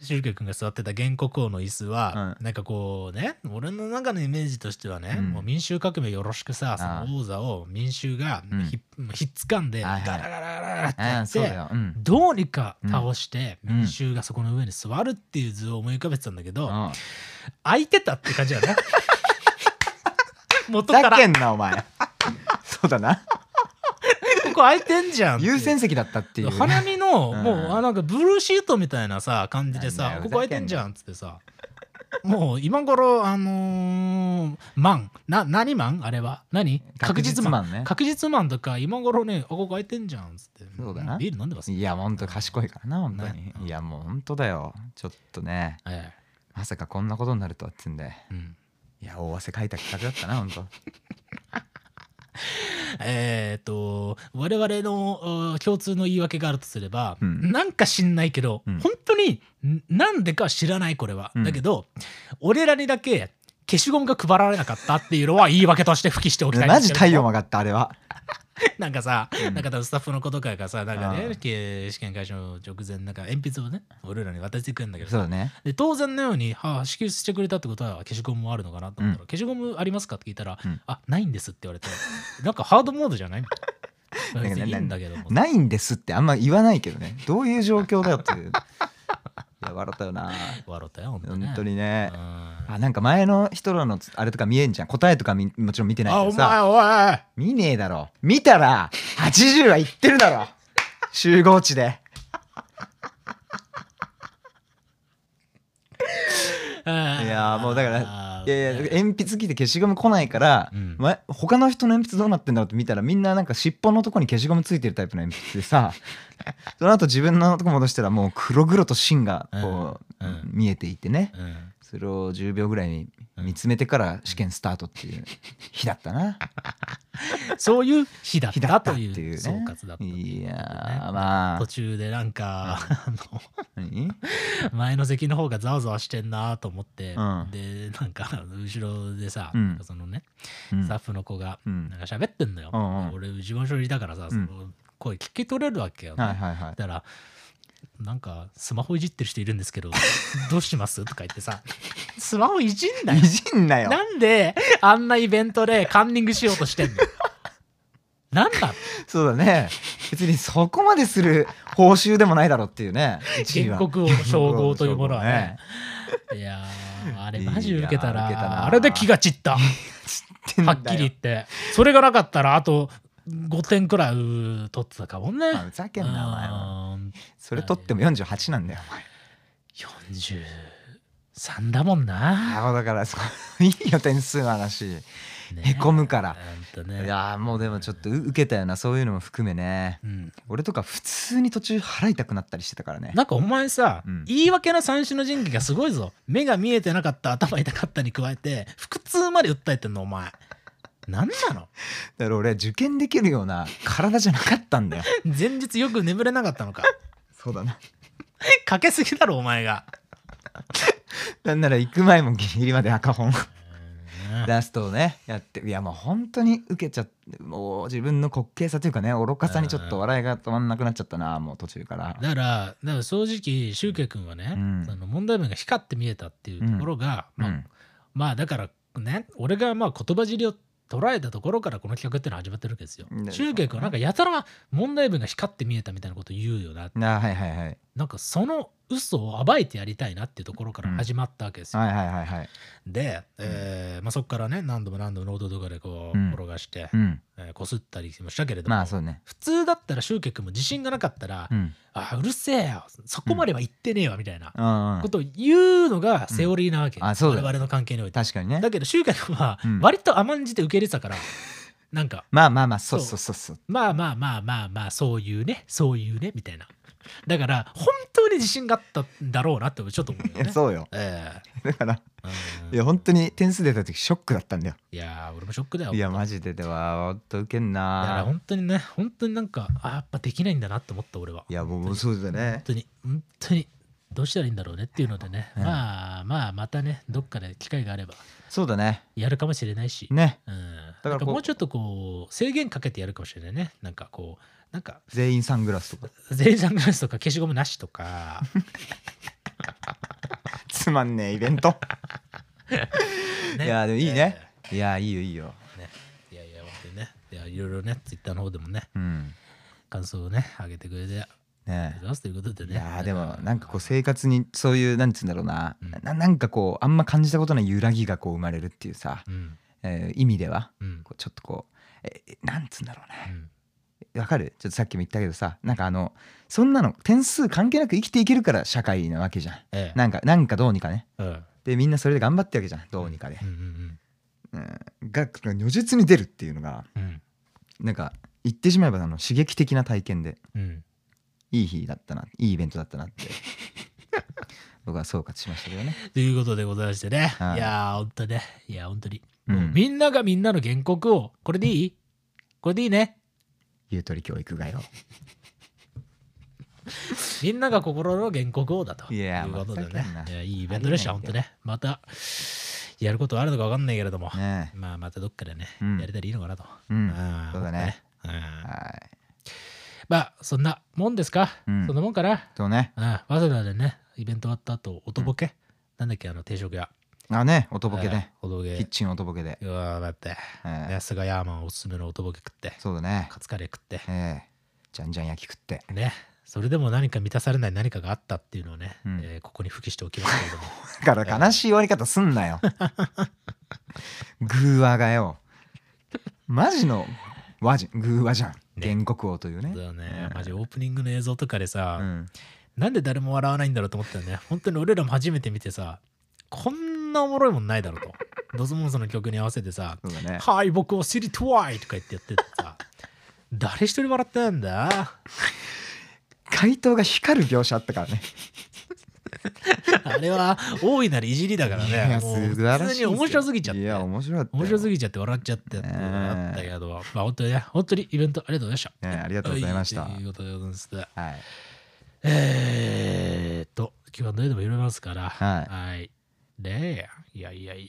宗教君が座ってた原告王の椅子は、
う
なんかこうね俺の中のイメージとしてはね、
うん。
もう民衆革命よろしくさその王座を民衆が
うん。
ひ,、ひっつかんで
はいはい。
ガラガラガラって
ああそう
やって、
だよ。うん。
どうにか倒して
うん。
民衆がそこの上に座るっていう図を思い浮かべてたんだけど、
うん。
空いてたって感じだね。元
ふざ
から
けんなお前。そうだな。
ここ空いてんじゃんって
優先席だったっていう。ね
花見の、
うん。
もうあなんかブルーシートみたいなさ感じでさここ空いてんじゃんっつってさ。もう今頃あのー、マン。な何マン？あれは。何？確実マン
確実マン。ね
確実マンとか今頃ねあここ空いてんじゃんっつって。
そうだな。
ビール飲んでます
いやほんと賢いからな本当に。
ね。
いやもう本当だよ。ちょっとね。
え
まさかこんなことになるとはっつうんで。
えうん。
いや大汗かいた企画だったな本当
えーっと我々のお共通の言い訳があるとすれば、
うん。
なんか知んないけど、
うん。
本当にんなんでかは知らないこれは、
うん。
だけど俺らにだけ消しゴムが配られなかったっていうのは言い訳として付記しておきたいですけれど
太陽曲がったあれは
なんかさ、
うん。
なんかスタッフの子とかがさなんか
あ
ね試験開始の直前なんか鉛筆をね俺らに渡してくれるんだけどさ。
そうだね。
で当然のように、はあ、支給してくれたってことは消しゴムもあるのかなと思ったら、
うん。
消しゴムありますかって聞いたら、
うん。
あないんですって言われて。なんかハードモードじゃないい。いいんだけども。
ないんですってあんま言わないけどね。どういう状況だよってや笑ったよな。
笑ったよ本当にね。
本当にね。
うん。
あなんか前の人らのつあれとか見えんじゃん。答えとかみもちろん見てないけどさ。
前おい。
見ねえだろ。見たら80は言ってるだろ。集合地で
い
いやーもうだから
ら
いやいや鉛筆切って消しゴム来ないから、
うん。
ま、他の人の鉛筆どうなってんだろうって見たらみんななんか尻尾のとこに消しゴムついてるタイプの鉛筆でさ その後自分のとこ戻したらもう黒々と芯がこう、
うん。うん。
見えていてね。
うん
それを10秒ぐらいに見つめてから試験スタートっていう日だったな。
そういう日だっ
た
たとい
うね。
う総括だったとい
やまあ
途中でなんか、あの
何？
前の席の方がざわざわしてんなと思って、
うん。
でなんか後ろでさ、
うん。
そのね
うん。
スタッフの子が
うん。
なんか喋ってんのよ、
うんうん。
俺一番処理だからさその声聞き取れるわけよ、ね。
はいはいはい。
だからなんかスマホいじってる人いるんですけど どうします？とか言ってさ。スマホいじんない
じんなよ。
なんであんなイベントでカンニングしようとしてんの？なんだ？
そうだね。別にそこまでする報酬でもないだろうっていうね一位は。
建国王の称号というものはね。いやーあれマジ受けたらあれで気が散った。は
っ
きり言って。それがなかったらあと5点くらい取ってたかもね。
まあふざけんなお前それ取っても48なんだよお前。
43だもんな、
あだからそういいよ点数の話。
ね
へこむから。
ね。
いやーもうでもちょっとう受けたよなそういうのも含めね。
うん。
俺とか普通に途中払いたくなったりしてたからね。
なんかお前さ、
うん。
言い訳の三種の神器がすごいぞ。目が見えてなかった頭痛かったに加えて腹痛まで訴えてんのお前何なの？
だから俺受験できるような体じゃなかったんだよ。
前日よく眠れなかったのか。
そうだな。
かけすぎだろお前が。
なんなら行く前もギリギリまで赤本。
うん
ラストをねやって。いやもう本当に受けちゃってもう自分の滑稽さというかね愚かさにちょっと笑いが止まんなくなっちゃったなもう途中から。
だからだから正直シュウケイ君はね、
うん。
その問題文が光って見えたっていうところが、まあ
うん。
まあだからね俺がまあ言葉尻を捉えたところからこの企画ってのは始まってるわけですよ。
ね
シュウケイ君はなんかやたら問題文が光って見えたみたいなこと言うよな
あはいはいはい
なんかその嘘を暴いてやりたいなっていうところから始まったわけですよ。
はいはいはいはい。
で、えーまあ、そこからね何度も何度もノートとかでこう
うん。
転がして、こすったりもしたけれども、
まあそうね。
普通だったらシュウケイ君も自信がなかったら、
うん。
あうるせえよ。そこまでは言ってねえわみたいなことを言うのがセオリーなわけ、我々の関係において。
確かにね。
だけどシュウケイ君は
うん。
割と甘んじて受け入れてたから、なんか
まあまあまあそう
そ
そう。うそうそう。
まあまあまあまあまあそういうねそういうねみたいな。だから本当に自信があったんだろうなってちょっと思うよね。
そうよ。
え
だから
えうん。
いや本当に点数出た時ショックだったんだよ。
いやー俺もショックだよ。
いや
本当
マジでではほんとウケん
だから
な
本当にね本当になんかあやっぱできないんだなって思った俺は。
いやもうそうだね。
本当に本当にどうしたらいいんだろうねっていうのでね、
うん
まあまあまたねどっかで機会があれば。
そうだね。
やるかもしれないし、
ね。
うん、
から
もうちょっとこう制限かけてやるかもしれないね。なんかこうなんか
全員サングラスとか。
全員サングラスとか消しゴムなしとか。
つまんねえイベント。
ね。
いやでもいいね。いやいいよいいよ
えーね。いやいや本当にね。いやいろいろねツイッターの方でもね
うん。
感想をね上げてくれて
ね。
ということでね。
いやーでもなんかこう生活にそういうなんつうんだろうな、
うん。
ななんかこうあんま感じたことない揺らぎがこう生まれるっていうさ、
うん
えー意味では
うん。
こうちょっとこうえーなんつうんだろう
う
ね
ん。
わかる？ちょっとさっきも言ったけどさなんかあのそんなの点数関係なく生きていけるから社会なわけじゃん。
ええ。
なんかなんかどうにかね。
うん。
でみんなそれで頑張ってるわけじゃん。どうにかで。
う、んうん
うん、が如実に出るっていうのが
うん。うん
なんか言ってしまえばあの刺激的な体験で。
うん。
いい日だったないいイベントだったなって。僕は総括しましたけどね。
ということでございましてね。
はい。
いやー、ほんとね。いや、本当に。
うん
みんながみんなの原告を、これでいい？これでいいね。
ゆとり教育がよ
みんなが心の原告をだと。
い
うことで。ねいや、いいイベントでした、
ありえ
ほんとね。また、やることあるのか分かんないけれども。
ね
まあ、またどっかでね、
うん
やれたらいいのかなと。
うん
ん
そうだね。
うん
はい
まあ、そんなもんですか？
うん
そんなもんかな？
そうね
うん早稲田でね、イベント終わった後、音ボケ。なんだっけ、あの、定食屋。
あね音ボケね。
うん音ボケ
キッ。チン音ボケで、
うわー、待って。
えー
ね、菅ヤーマンおすすめの音ボケ食って。
そうだね。
カツカレー食って。
ええ。じゃんじゃん焼き食って。
ね。それでも何か満たされない何かがあったっていうのをね、
うん。
えーここに付記しておきますけれども。
だから悲しい終わり方すんなよ。グーワがよ。マジの和じグーワじゃん。
ね。
原告王というね。
そうだね。
うん
マジオープニングの映像とかでさ、
うん。
なんで誰も笑わないんだろうと思ったよね。本当に俺らも初めて見てさこんなおもろいもんないだろうと。ドスモンスの曲に合わせてさ
ね
はい僕を知りたいとか言ってやっててさ誰一人笑ってないんだ？
回答が光る描写あったからね。
あれは大いなるいじりだからね。普通に面白すぎちゃって。
いや面白かったよ。
面白すぎちゃって笑っちゃってあったけど、まあ本当にね、本当にイベントありがとうございました。
ねありがとうございました。
はいということでございます。
はい。
えーっと、Q&A でもいろいろありますから、
はい
で、いやいやいやいやいや。い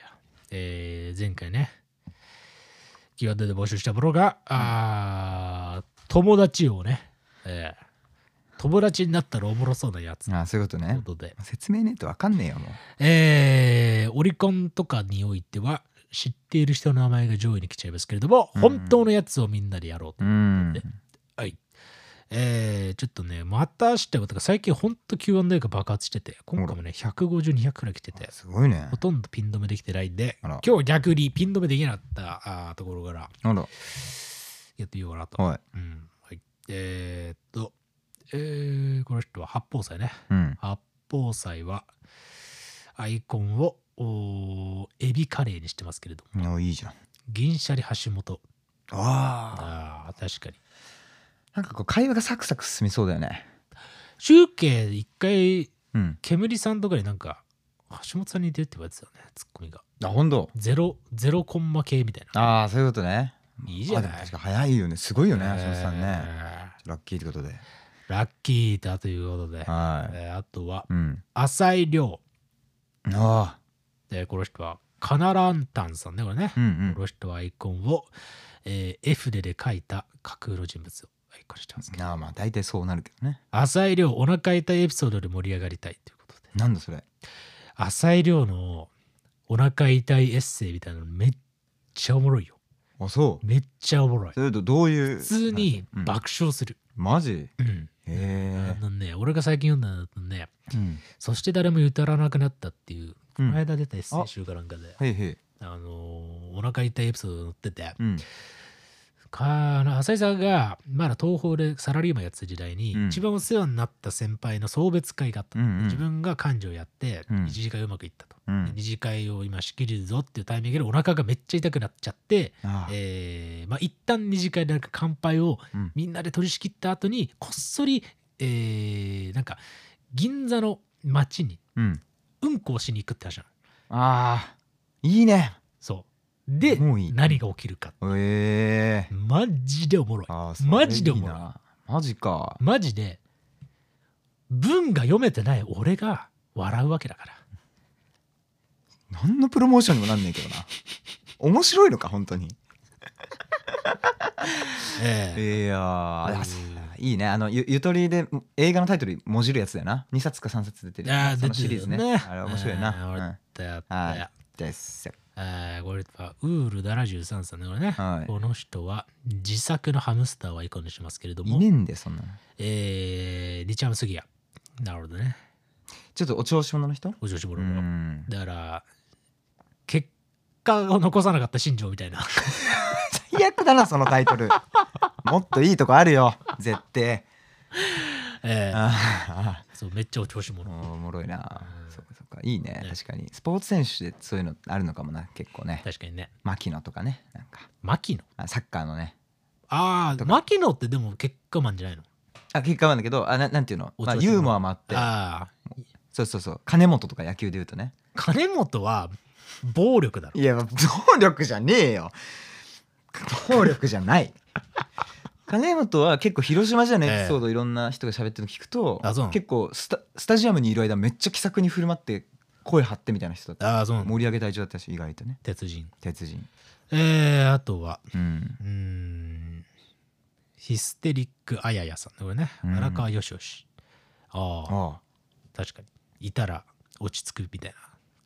や、えー前回ね、Q&A で募集したものが、あー友達をね、えー友達になったらおもろそうなやつ。
ああそういうことね。
ことで、
説明ねえとわかんねえよもう。
えーオリコンとかにおいては知っている人の名前が上位に来ちゃいますけれども、
うん。
本当のやつをみんなでやろうと。
うん。
ではい。えーちょっとね、またしても、とか最近ほんと Q&A が爆発してて、今回もね、150、200くらい来てて、
すごいね。
ほとんどピン止めできてないんで、今日逆にピン止めできなかったあーところからやってみようかなと。
はい。
うんはい、えーっと、えーこの人は八宝菜ね。
うん。
八宝菜はアイコンをおーエビカレーにしてますけれども、
あいいじゃん。
銀シャリ橋本。
ああ、
確かに。
なんかこう会話がサクサク進みそうだよね。
集計一回、
うん。
煙さんとかになんか、橋本さんに似てるって言われてたよね、ツッコミが。
あ本当？
ゼロ、ゼロコンマ系みたいな。
ああそういうことね。
いいじゃない？
確か早いよね。すごいよね橋本さんね。
え
ラッキーってことで。
ーラッキーだということで、
はい。
えーあとは、
うん。
浅井亮。
ああ
でこの人は、カナランタンさんね、これね。
うん
この人はアイコンを、えー、F でで描いた架空の人物してますけど。
うんああまあ大体そうなるけどね
浅井亮、お腹痛いエピソードで盛り上がりたいということで。
なんだそれ？
浅井亮のお腹痛いエッセイみたいなのめっちゃおもろいよ。
あそう？
めっちゃおもろい。
それとどういう？
普通に
うん
爆笑する。
マジ？
うん。
へえ
ね、俺が最近読んだのだとね、
うん
そして誰も歌らなくなったっていう、こ
うん
の間出たエッセイ集かなんかで、
へいへい
あのーお腹痛いエピソード載ってて、
うん
かあの浅井さんがまだ東宝でサラリーマンやってた時代に、
うん。
一番お世話になった先輩の送別会があったの、
うんうん。
自分が幹事をやって
うん。
一次会うまくいったと、
うん。
で二次会を今仕切るぞっていうタイミングでお腹がめっちゃ痛くなっちゃって、
ああ。
えーまあ一旦二次会でなんか乾杯を
うん。
みんなで取り仕切った後にこっそり、えーなんか銀座の街に
うん。
うんこをしに行くって話なの。
ああいいね。
そうで何が起きるか。
ええ
マジでおもろい。マジでおもろい。
マジか。
マジで文が読めてない俺が笑うわけだから。
何のプロモーションにもなんねえけどな。面白いのか本当に。
ええ。
いやいいね。あのゆゆとりで映画のタイトルもじるやつだよな。2冊か3冊出てる。
あー
そのシリーズね。あれ面白いな、
俺
うん
だやった
は
や
い。です
えーこれはウール73さんねこれね、
はい。
この人は自作のハムスターをアイコンにしますけれども。
いねえんだよそんなの。
えー、リチャム・スギア。なるほどね。
ちょっとお調子者の人？う
お調子者の
ん。
だから結果を残さなかった新庄みたいな。
最悪だなそのタイトル。もっといいとこあるよ絶対
えー
あ
そうめっちゃお調子
あ
者
おもろいな。
うん。
そっかそっか。いいね。
ね。
確かに。スポーツ選手でそういうのあるのかもな結構ね。
確かにね。
牧野とかねなんか。
牧野？
あサッカーのね。
ああ牧野ってでも結果マンじゃないの？
あ結果なんだけどあななんていうの、まあ、ユーモアもあって。
ああ
そうそうそう。金本とか野球で言うとね。
金本は暴力だろ。
いや暴力じゃねえよ。暴力じゃない 金本は結構広島じゃのエピソードいろんな人が喋ってるの聞くと、
あそうなの？
結構スタスタジアムにいる間めっちゃ気さくに振る舞って声張ってみたいな人だった。
ああそう
盛り上げ隊長だったし意外とね。
鉄人。
鉄人。
えー、あとは
うん。
うーん。ヒステリックあややさん。ねこれね。
うん。
荒川よしよし。ああ
あ
確かに。いたら落ち着くみたいな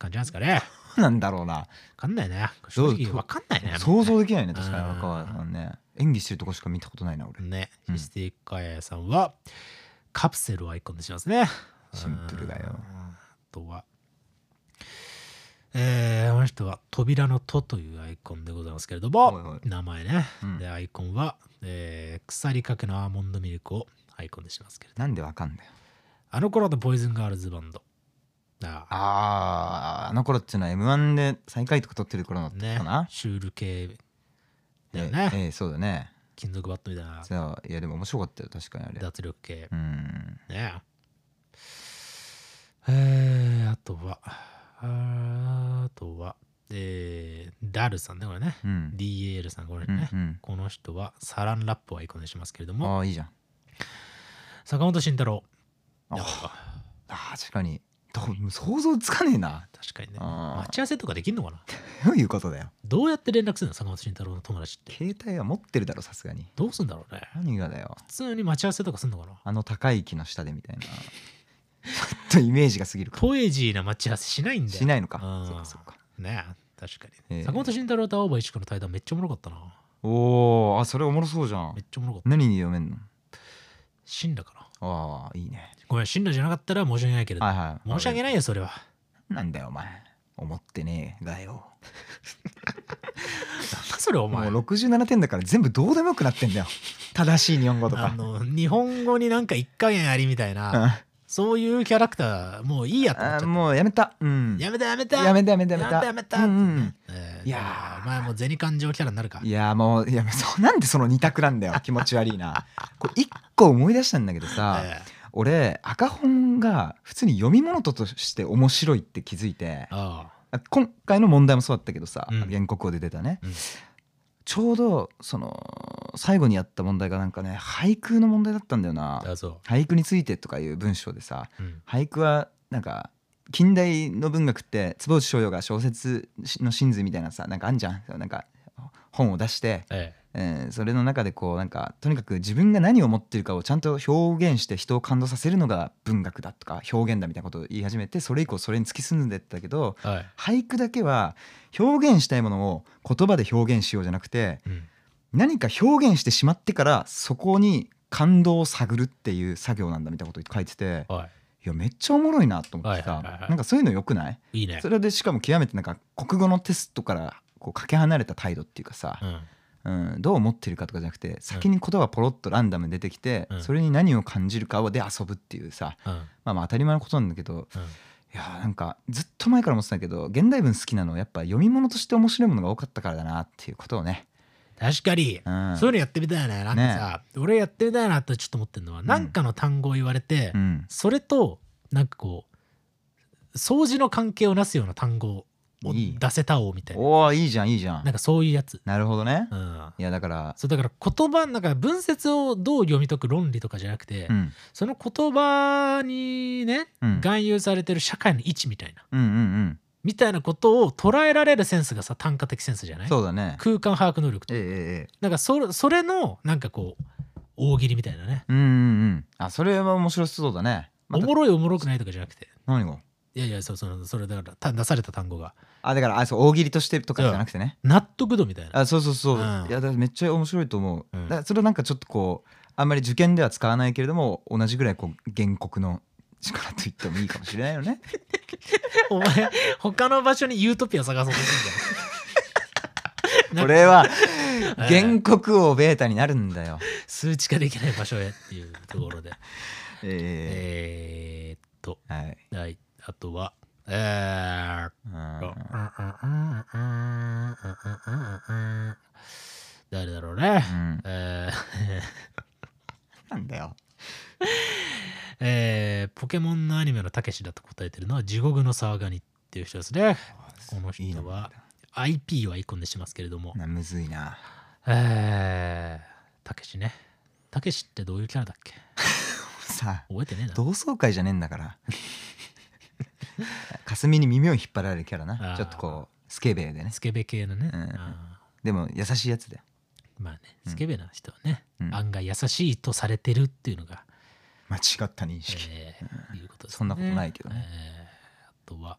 感じなんですかね。
あなんだろうな。
わかんないね。正直わかんないね。
想像できないね確かに。
うん。
荒川さんね。演技してるとこしか見たことないな俺。
ね。
うん。
ヒステリックあややさんはカプセルをアイコンにしますね。
シンプルだよ。
うん。あとは。えー、この人は扉の戸というアイコンでございますけれども、名前ね、
うん。
でアイコンは、えー腐りかけのアーモンドミルクをアイコンにしますけれど
なんでわかんだよ。
あの頃のポイズンガールズバンドあ
あーあの頃っていうのは m 1で最下位とか取ってる頃だった
ね
かな、
シュール系だよ
え
ね、
ええそうだね。
金属バットみたいな。
そういやでも面白かったよ確かにあれ。
脱力系。
うん。
ね。えー、あとはあとはえー、ダルさんねこれね、
うん。
DAL さんこれ
う
ね、
んうん。
この人はサランラップをアイコンにしますけれども。
ああいいじゃん。
坂本慎太郎。
ああー確かに想像つかねえな。
確かにね。待ち合わせとかできんのかな？
ど ういうことだよ。
どうやって連絡するの？坂本慎太郎の友達って。
携帯は持ってるだろさすがに。
どうすんだろうね？
何がだよ？
普通に待ち合わせとかすんのかな？
あの高い木の下でみたいな。ちょっとイメージが過ぎるか
ポエジーな待ち合わせしないんだよ。
しないのか。
うん。
そうかそうか。
ねえ確かに、
ええ
坂本慎太郎と青葉一子の対談めっちゃおもろかったな。
おーあそれおもろそうじゃん。
めっちゃおもろかった。
何に読めんの？
死んだかな
ああいいね。
ごめん死んだじゃなかったら申し訳ないけれど、
はいはい。
申し訳ないよそれは。
なんだよお前。思ってねえがよ。
それお前。
もう67点だから全部どうでもよくなってんだよ。正しい日本語とか。
あの日本語になんか一加減ありみたいな、
うん
そういうキャラクターもういいやと思っちゃった。
あもうやめた。うん。
やめたやめた。
やめたやめたやめた。
やめたやめた。
うんうん。
えー
いやー。
お前もう銭感情キャラになるか。
いやもういやそうなんでその二択なんだよ。気持ち悪いな。これ一個思い出したんだけどさ、
え
俺赤本が普通に読み物として面白いって気づいて
あ
今回の問題もそうだったけどさ、
うん。
原告をで出たね、
うん
ちょうどその最後にやった問題がなんかね俳句の問題だったんだよな。俳句についてとかいう文章でさ
う、うん。
俳句はなんか近代の文学って坪内逍遥が小説の真髄みたいなさなんかあんじゃん。なんか本を出して、
え
えーそれの中でこうなんかとにかく自分が何を持ってるかをちゃんと表現して人を感動させるのが文学だとか表現だみたいなことを言い始めてそれ以降それに突き進んでったけど
えはい、
俳句だけは表現したいものを言葉で表現しようじゃなくて
うん。
何か表現してしまってからそこに感動を探るっていう作業なんだみたいなこと書いてて
はい。
やめっちゃおもろいなと思ってさ
はい
なんかそういうのよくない
い？いいね。
それでしかも極めてなんか国語のテストからこうかけ離れた態度っていうかさ
う、ん
うん、どう思ってるかとかじゃなくて先に言葉ポロッとランダムに出てきて、
うん。
それに何を感じるかで遊ぶっていうさ
うん。
まあまあ当たり前のことなんだけど
うん。
いやーなんかずっと前から思ってたけど現代文好きなのはやっぱ読み物として面白いものが多かったからだなっていうことをね、
確かに、
うん、
そういうのやってみたいね。なんかさ、俺やってみたいなってちょっと思ってるのは、
ん。
なんかの単語を言われて、
うん、
それとなんかこう掃除の関係をなすような単語出せたおうみたいな。
おおいいじゃんいいじゃん。
なんかそういうやつ、
なるほどね。
うん、
いやだから。
そうだから言葉なんか文節をどう読み解く論理とかじゃなくて、
うん。
その言葉にね
うん。
含有されてる社会の位置みたいな。
うんうんうん。
みたいなことを捉えられるセンスがさ単価的センスじゃない？
そうだね。
空間把握能力と
ええええええ。
なんかそれそれのなんかこう大喜利みたいなね。
うんうんうん。あそれは面白そうだね。
おもろいおもろくないとかじゃなくて。
何が？
いやいやそうそのそれだからた出された単語が。
あだからあそう大喜利としてとかじゃなくてね。
納得度みたいな。
あそうそうそう、
うん。
いやだからめっちゃ面白いと思う、
うん。
だそれはなんかちょっとこうあんまり受験では使わないけれども同じぐらいこう原告の力と言ってもいいかもしれないよね。
お前他の場所にユートピア探そうとしてんじゃん。
これは
ええ
原告をベータになるんだよ。
数値化できない場所へっていうところで。
え
えー、
えはい
はいあとは。えー
うん。
誰だろうね。
う。ん。
えー。
なんだよ。
えーポケモンのアニメのたけしだと答えてるのは地獄の騒がにっていう人ですね。この人は IP をアイコンでしてますけれども、
なむずいな。
えーたけしね。たけしってどういうキャラだっけ？
さあ
覚えてねえな。
同窓会じゃねえんだから霞に耳を引っ張られるキャラ
あ
な
ー。
ちょっとこうスケベでね。
スケベ系のね。
うん。
あ
でも優しいやつだよ。
ーまあね、
うん。
スケベな人はね、
うん。
案外優しいとされてるっていうのが、
間違った認識、
えーいうことですね。
そんなことないけどね。
えーあとは、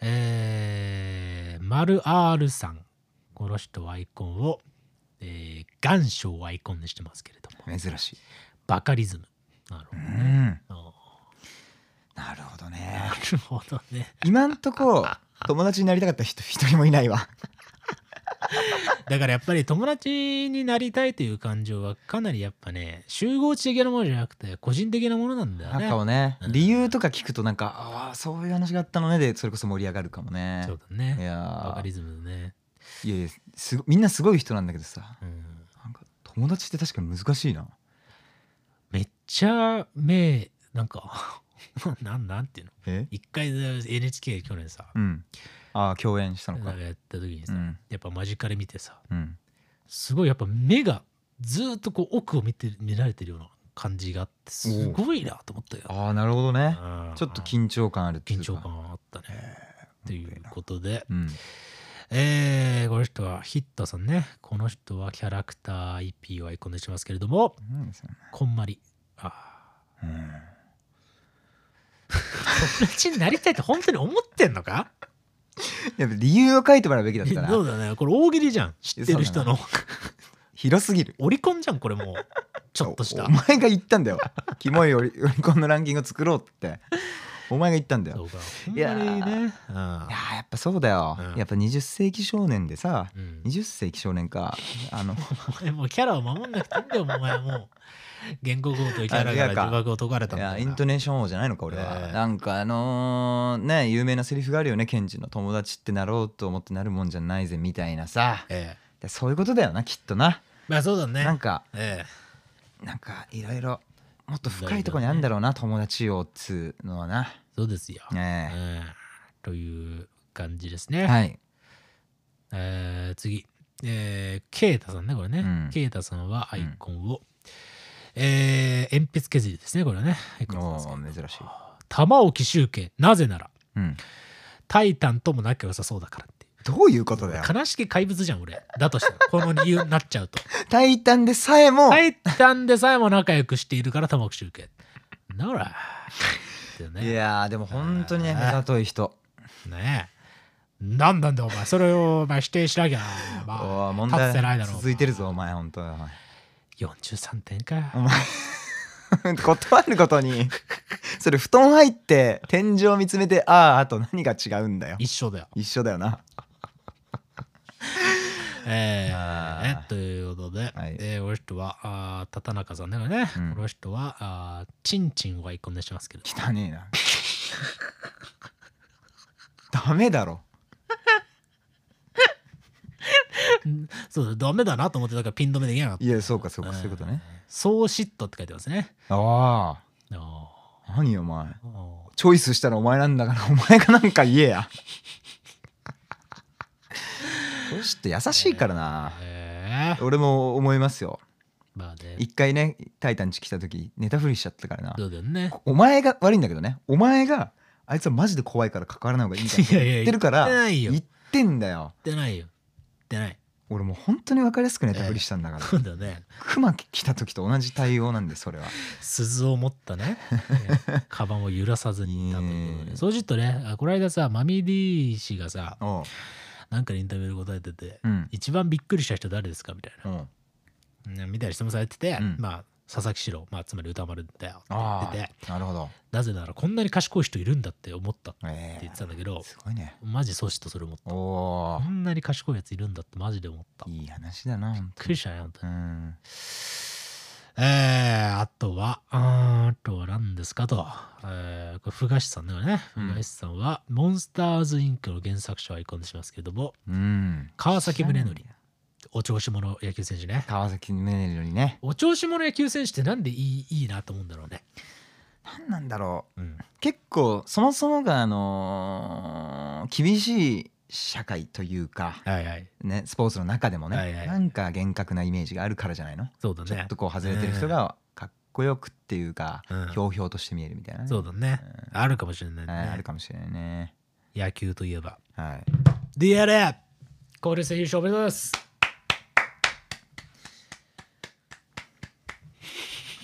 えー、マル R さん。この人はアイコンを、えー、願書をアイコンにしてますけれども、
珍しい。
バカリズム。なるほ
う
どね。
ん。
あ
なるほど
ー
ね。
なるほどね。
今んとこ友達になりたかった人一人もいないわ。
だからやっぱり友達になりたいという感情はかなりやっぱね、集合値的なものじゃなくて個人的なものなんだよね。
なんか。もね。
うん。
理由とか聞くとなんかああそういう話があったのねでそれこそ盛り上がるかもね。
そうだね。
いやー。
バカリズムね。
いやいやすごみんなすごい人なんだけどさ。
うん。
なんか友達って確かに難しいな。
めっちゃ目なんか なんなんていうの？
え？
一回 NHK 去年さ、
うん。ああ共演したのか。
やった時にさ、
うん。
やっぱ間近で見てさ
うん。
すごいやっぱ目がずーっとこう奥を見て見られてるような感じがあってすごいなと思ったよ。
ああなるほどね。
うん。
ちょっと緊張感あるっていうか。
緊張感あったね。ということで、
うん。
えーこの人はヒットさんね。この人はキャラクター IP をアイコンにしますけれども、こんまり。ああ
うん
友達になりたいって本当に思ってんのか？
やっぱ理由を書いてもらうべきだったな
そうだね。これ大喜利じゃん。知ってる人の。
広すぎる
オリコンじゃん、これもう。ちょっとした
おお。前が言ったんだよキモいオリオリコンのランキングを作ろうってお前が言ったんだよ
そうか。
いや
にね。うん
いやーやっぱそうだよ、
うん
やっぱ20世紀少年でさ
うん
20世紀少年かあの
お前もうキャラを守んなくていいんだよ、お前もう。言語強盗キャラから呪縛を解かれた
いやイントネーション王じゃないのか俺は、
ええ
なんかあのーね有名なセリフがあるよねケンジの友達ってなろうと思ってなるもんじゃないぜみたいなさ
ええ。
でそういうことだよなきっとな
まあそうだね。
なんか
え
なんかいろいろもっと深いところにあるんだろうな友達をっつうのはな
え。そうですよ。
ね
ええという感じです
え
ね。
はい
えー次。えー、ケイタさんね、これね。
うん
ケイタさんはアイコンを、えー鉛筆削りですね、これね。アイコンなんですけど
おー珍しい
玉置集計、なぜなら、
うん
タイタンとも仲良さそうだからって。
どういうことだよ
悲しき怪物じゃん、俺。だとしたら、この理由になっちゃうと。
タイタンでさえも
タイタンでさえも仲良くしているから玉置集計。なら、ってい。
やーでも本当にね目ざとい人
ねえ。なんなんだよ、お前。それをお前否定しなきゃ、まあ、
問
立ってないだろう。
題続いてるぞお前本当お前
43点か。
お 前断ることに。それ布団入って天井見つめてあああと何が違うんだよ。
一緒だよ。
一緒だよな。
え
あー。
ーえということで、
はい。
えーこの人は、あー畑中さんだからね、
うん。
この人は、あーチンチンイコンにしますけど、
汚ねえな。ダメだろ
そうだ、ダメだなと思ってたからピン止めできなかった。
いやそうかそうかそういうことね。
そう嫉妬って書いてますね。
あ
あ。
あ何お前。チョイスしたらお前なんだから お前がなんか言えや。そうして優しいからな。
ーえ。ー
俺も思いますよ。
まあね、
一回ね「タイタン」ち来た時ネタフリしちゃったからな。
そうだよね。
お前が悪いんだけどね。お前があいつはマジで怖いから関わらない方がいいみた言ってるから
言ってないよ。
言ってんだよ。
言ってないよ。言ってない。
俺もう本当に分かりやすくネタフリしたんだから、
そうだよね。
クマ来た時と同じ対応なんでそれは。
鈴を持ったね、え ーカバンを揺らさずにいたということで。そうするとね、あこの間さ、マミディ氏がさ、なんかのインタビューで答えてて、
うん。
一番びっくりした人誰ですか？みたいな。う。んみたいな質問されてて、
うん。
まあ、佐々木史郎、まあ、つまり歌丸だよって言
あ
ってて、
あなるほど。
なぜならこんなに賢い人いるんだって思ったって
え
言ってたんだけど
え、すごいね。
マジそうしたそれ思った。こんなに賢いやついるんだってマジで思った。びっ
いい話だな本
くりしたね、本当に。
当うん。
えー、あとは、あとは何ですかと。えー、これ、ふがしさんだよね。
うん。
ふがしさんは、モンスターズインクの原作者をアイコンにしますけれども、
うん。
川崎宗則、お調子者野球選手ね。
川崎宗則にね
お調子者野球選手ってなんでいいいいなと思うんだろうね。
何なんだろう
うん。
結構そもそもがあのー厳しい社会というか
はいはい。
ねスポーツの中でもね、
はいはい
なんか厳格なイメージがあるからじゃないの？
そうだね
ちょっと。こう外れてる人がかっこよくっていうか、
うん
ひょうひょうとして見えるみたいなね、
そうだね。あるかもしれないね。
はいあるかもしれないね
野球といえば。
はい
DNA! 交流戦優勝おめでとうございます。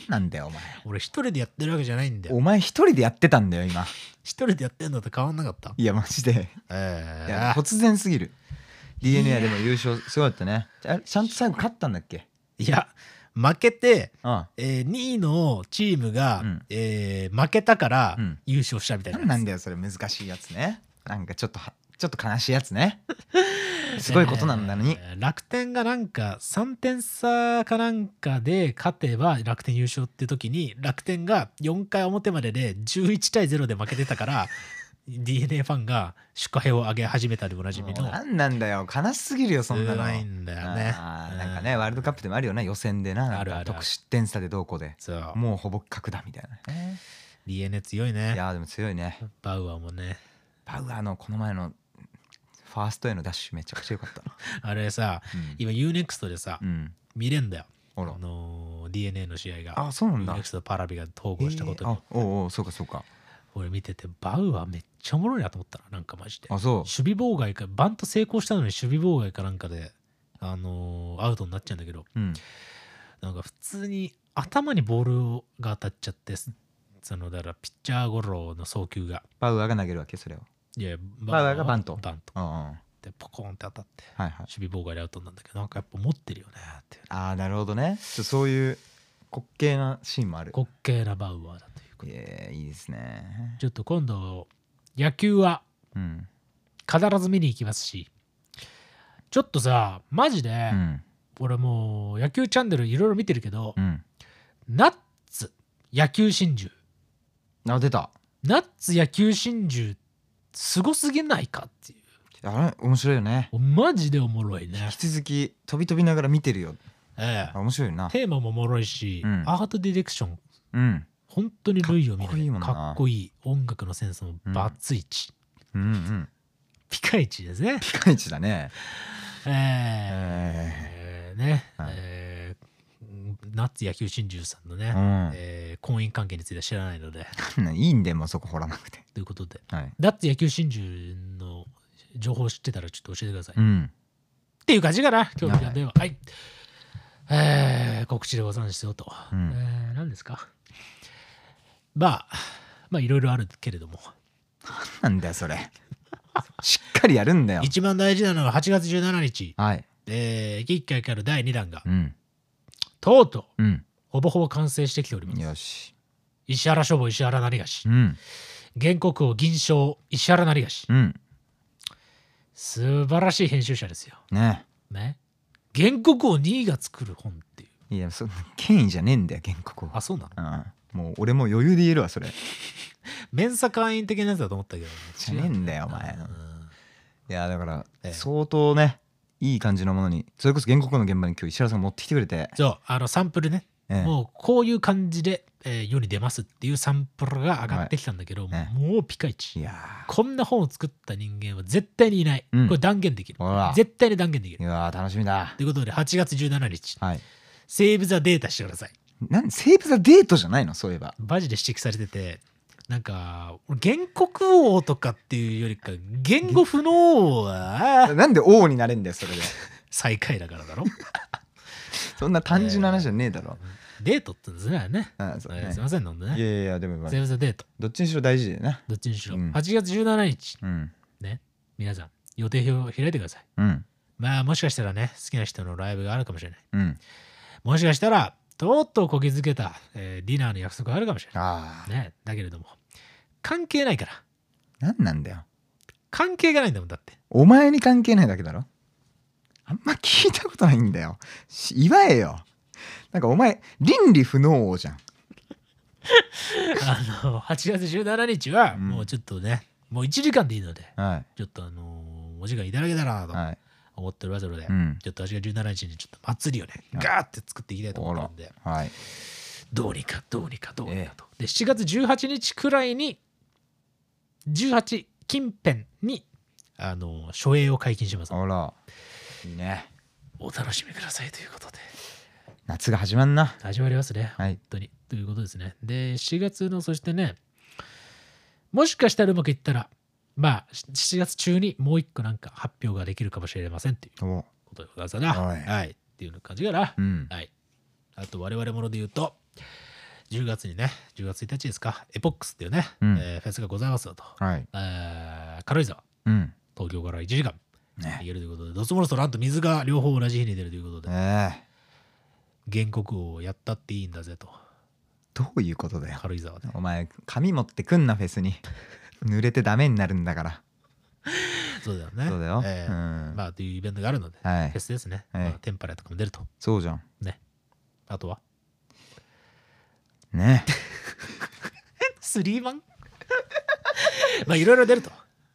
なんだよお前。
俺一人でやってるわけじゃないんだよ。
お前一人でやってたんだよ今。
一人でやってんだって変わんなかった？
いやマジで。
え
いや突然すぎる。DNA でも優勝すごかったね。あれちゃんと最後勝ったんだっけ？
いや、負けて、
うん
えー、2位のチームが、
うん。
えー負けたから
うん。
優勝したみたいなやつ。
何なんだよそれ。難しいやつね。なんかちょっとはちょっと悲しいやつね。すごいことなんだのに、
えー楽天がなんか3点差かなんかで勝てば楽天優勝って時に楽天が4回表までで11対0で負けてたから DNA ファンが祝杯を上げ始めたでおなじみの。
何なんだよ。悲しすぎるよそんなの。
辛いんだよね。
なんかねワールドカップでもあるよね。予選でななんか
あるある。ある
得失点差でどうこうで。
そう。
もうほぼ角だみたいなね。
DNA 強い
い
ね
やーでも強いね。
バウアーもね。
パウアーのこの前のファーストへのダッシュめちゃくちゃ良かったな。
あれさ今 UNEXT でさ
うん、うん、
見れんだよ。あのー DNA の試合が。
あそうなんだ。
ネクストパラビが統合したことに、
えーあおうおうそうかそうか。
俺見ててバウアーめっちゃおもろいなと思ったななんかマジで。
あそう。
守備妨害かバント成功したのに守備妨害かなんかであのーアウトになっちゃうんだけど。
うん。
なんか普通に頭にボールが当たっちゃってそのだからピッチャーゴロの送球が。
バウアーが投げるわけそれを
いや
バウアーがバント。
バント。
うんうん。はい
でポコンって当たって
はい
守備妨害でアウトなんだけどなんかやっぱ持ってるよねっていう。
ああなるほどね。そういう滑稽なシーンもある。
滑稽なバウアーだということで。
えーいいですね。
ちょっと今度野球は
うん
必ず見に行きますしちょっとさマジで、
うん。
俺もう野球チャンネルいろいろ見てるけど、
うん。
ナッツ野球真珠。
あ出た。
ナッツ野球真珠すごすぎないかってい
あれ面白いよね。
うマジでおもろいね。
引、き続き飛び飛びながら見てるよ。
え
あ面白いよな。
え、テーマもおもろいし、
うん。
アートディレクション。
うん。
本当に類を見
かっこいいもんな。
かっこいい。音楽のセンスもバツイチ、
うんうん。
ピカイチですね。
ピカイチだね。
ええ。ね、
はい。
えーナッツ野球真珠さんのね、
うん。
えー婚姻関係については知らないので。
いいんでもうそこ掘らなくて。
ということで？
はい。
ナッツ野球真珠の情報知ってたらちょっと教えてください、っ
うん。
ていう感じかな今日の電話は。い、えー告知でございますよと、
うん。
えー何ですか？まあまあいろいろあるけれども。
なんだよそれ。しっかりやるんだよ。
一番大事なのは8月17日、
はい。
えー、一回から第2弾が
うん
とうとう
うん。
ほぼほぼ完成してきております。
よし。
石原書房石原成菓
うん。
原告を銀賞石原成菓
うん。
素晴らしい編集者ですよ。
ね。
ね。原告を2位が作る本っていう。
いやそ権威じゃねえんだよ原告
あ、そうなの？
うん。もう俺も余裕で言えるわそれ。
メンサ会員的なやつだと思ったけど、ね、
じゃねえんだよお前
うん。
いやだから
ええ。
相当ねいい感じのものにそれこそ原告の現場に今日石原さんが持ってきてくれて、
そう、あのサンプルね。
ええ
もうこういう感じで、えー世に出ますっていうサンプルが上がってきたんだけど、
はい
もうピカイチ。
いや
こんな本を作った人間は絶対にいない。
うん
これ断言できる。絶対に断言できる。
ーいやー楽しみだ
ということで、8月17日、
はい
セーブ・ザ・データしてください。
なんセーブ・ザ・デートじゃないの？そういえば
マジで指摘されててなんか原告王とかっていうよりか言語不能は
なんで王になれんだよそれで。
最下位だからだろ。
そんな単純な話じゃねえだろ、
デートって言うんですね
あそうね。
えーすいません飲んでね。
いやいやでもまあ
セーブ・ザ・デート。
どっちにしろ大事だよな。
どっちにしろ、
うん。
8月17日。
うん。
ね。皆さん予定表を開いてください。
うん。
まあもしかしたらね好きな人のライブがあるかもしれない。
うん。
もしかしたらとうとうこぎづけた、えーディナーの約束があるかもしれな
ああ。
いねだけれども。関係ないから。
何なんだよ。
関係がないんだもんだって。
お前に関係ないだけだろ。あんま聞いたことないんだよ。し祝えよ。なんかお前倫理不能王じゃん。
あの8月17日は
うん。
もうちょっとね、もう1時間でいいので
は
ちょっとあのーお時間いただけたらないと。
はい
思っておりますので、
うん。
ちょっと8月17日にちょっと祭りをね
はい
ガーって作っていきたいと思うんで。
はい。
どうにかどうにかどうにかと、で7月18日くらいに18近辺にあのー初映を解禁します。
あら。いいね。
お楽しみくださいということで。
夏が始まんな。
始まりますね。
はい。
本当に。ということですね。で、4月の、そしてね、もしかしたらうまくいったら、まあ、7月中にもう一個なんか発表ができるかもしれませんっていう
お。
ことでございますな。
はい。
はい。っていう感じかな。
うん。
はい。あと、我々もので言うと、10月にね、10月1日ですか、エポックスっていうね、
うん。
えーフェスがございますよと。
はい。
えー軽井沢、
うん。
東京から1時間。
ね。
行けるということで、ドスモロスとランと水が両方同じ日に出るということで、
ええ
原告をやったっていいんだぜと、
どういうことだよ。
軽井沢で。
お前紙持ってくんなフェスに濡れてダメになるんだから。
そうだよね。
そうだよ。
えー
うん。
まあ、というイベントがあるので、
はい。
フェスですね。
はい。
まあ、テンパレとかも出ると。
そうじゃん。
ね。あとは？
ね。
スリーマン？まあ、いろいろ出ると。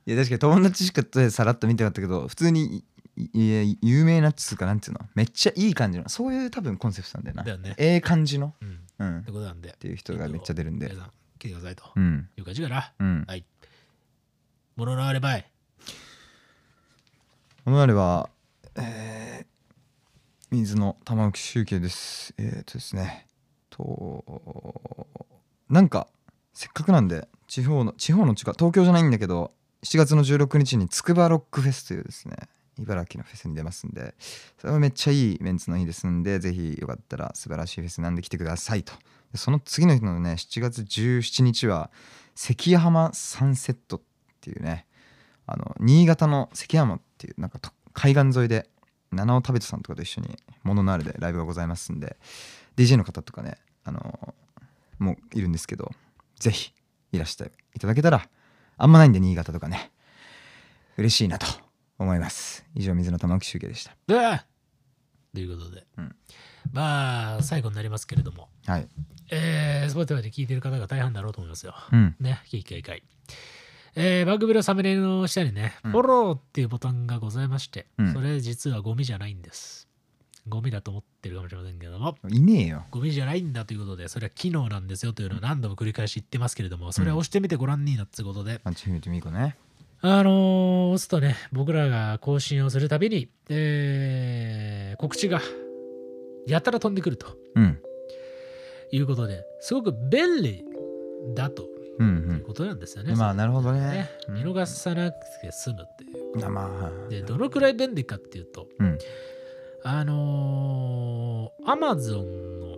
いや確かに友達しかさらっと見てなかったけど普通にいいや有名なっつうかなんていうの？めっちゃいい感じのそういう多分コンセプトなんだよな。
だよね。
ええ感じの。
うん。
うん。っ
ってことなんで。って
いう人がめっちゃ出るんで。
皆さん、来てくださいと
うん
いう感じかな。
うん
はい。もののあればい。
このあれは、えー、水の玉置集計です。えー、とですね、となんかせっかくなんで地方の地方の地か東京じゃないんだけど7月の16日につくばロックフェスというですね茨城のフェスに出ますんでそれはめっちゃいいメンツの日ですんでぜひよかったら素晴らしいフェスなんで来てくださいとでその次の日のね7月17日は関ヶ浜サンセットっていうねあの新潟の関ヶ浜っていうなんかと海岸沿いで七尾食べてさんとかと一緒にモノのあるでライブがございますんで DJ の方とかねあのもういるんですけどぜひいらしていただけたらあんまないんで新潟とかね。嬉しいなと思います。以上水の玉置集計でした。
ということで、
うん。
まあ最後になりますけれども。
はい
えー、Spotify で聞いてる方が大半だろうと思いますよ。
うん。
ね、聞き会。えー、番組のサムネイルの下にね、
うん。
フォローっていうボタンがございまして、
うん。
それ実はゴミじゃないんです。ゴミだと思ってるかもしれませんけども、
いねえよ。
ゴミじゃないんだということで、それは機能なんですよというのを何度も繰り返し言ってますけれども、それを押してみてごらんになってことで、
アンチフミとミコね。
あのー押すとね、僕らが更新をするたびに、えー告知がやたら飛んでくると。
うん
いうことで、すごく便利だと
うん
いうことなんですよね。
うんまあなるほどね。
ね。
うん。
見逃さなくて済むっていう。
あまあ
で、どのくらい便利かっていうと、
うん。
あのー、Amazon の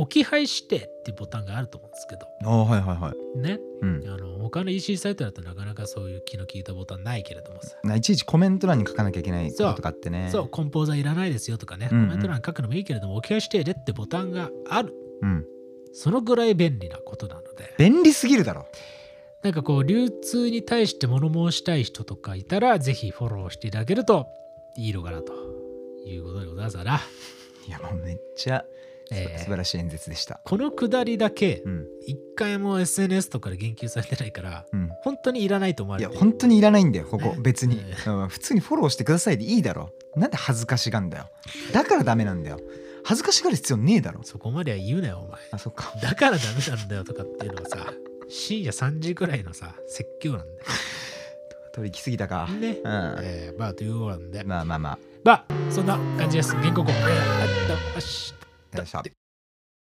置き配指定っていうボタンがあると思うんですけど、
ああはいはいはい。
ね、
うん。
あの他の EC サイトだとなかなかそういう気の利いたボタンないけれどもさ、
ないちいちコメント欄に書かなきゃいけないこととかってね
そう、コンポーザーいらないですよとかね、コメント欄に書くのもいいけれども、置き配指定でってボタンがある。
うん。
そのぐらい便利なことなので、
便利すぎるだろ。
なんかこう、流通に対して物申したい人とかいたら、ぜひフォローしていただけるといいのかなということでございますから、
いやもうめっちゃ
えー
素晴らしい演説でした。
このくだりだけ
うん。
一回も SNS とかで言及されてないから
うん。
本当にいらないと思わ
いや
れてる。
本当にいらないんだよここ
ね。
別に。普通にフォローしてくださいでいいだろ。なんで恥ずかしがんだよ。だからダメなんだよ。恥ずかしがる必要ねえだろ。
そこまでは言うなよお前。
あそっか。
だからダメなんだよとかっていうのはさ深夜3時くらいのさ説教なんだ
取り行き過ぎたか。
よね。
うん。
えーまあということなんで。
まあまあまあ。
まあそんな感じです。原稿稿えーあっとよし
よいしょ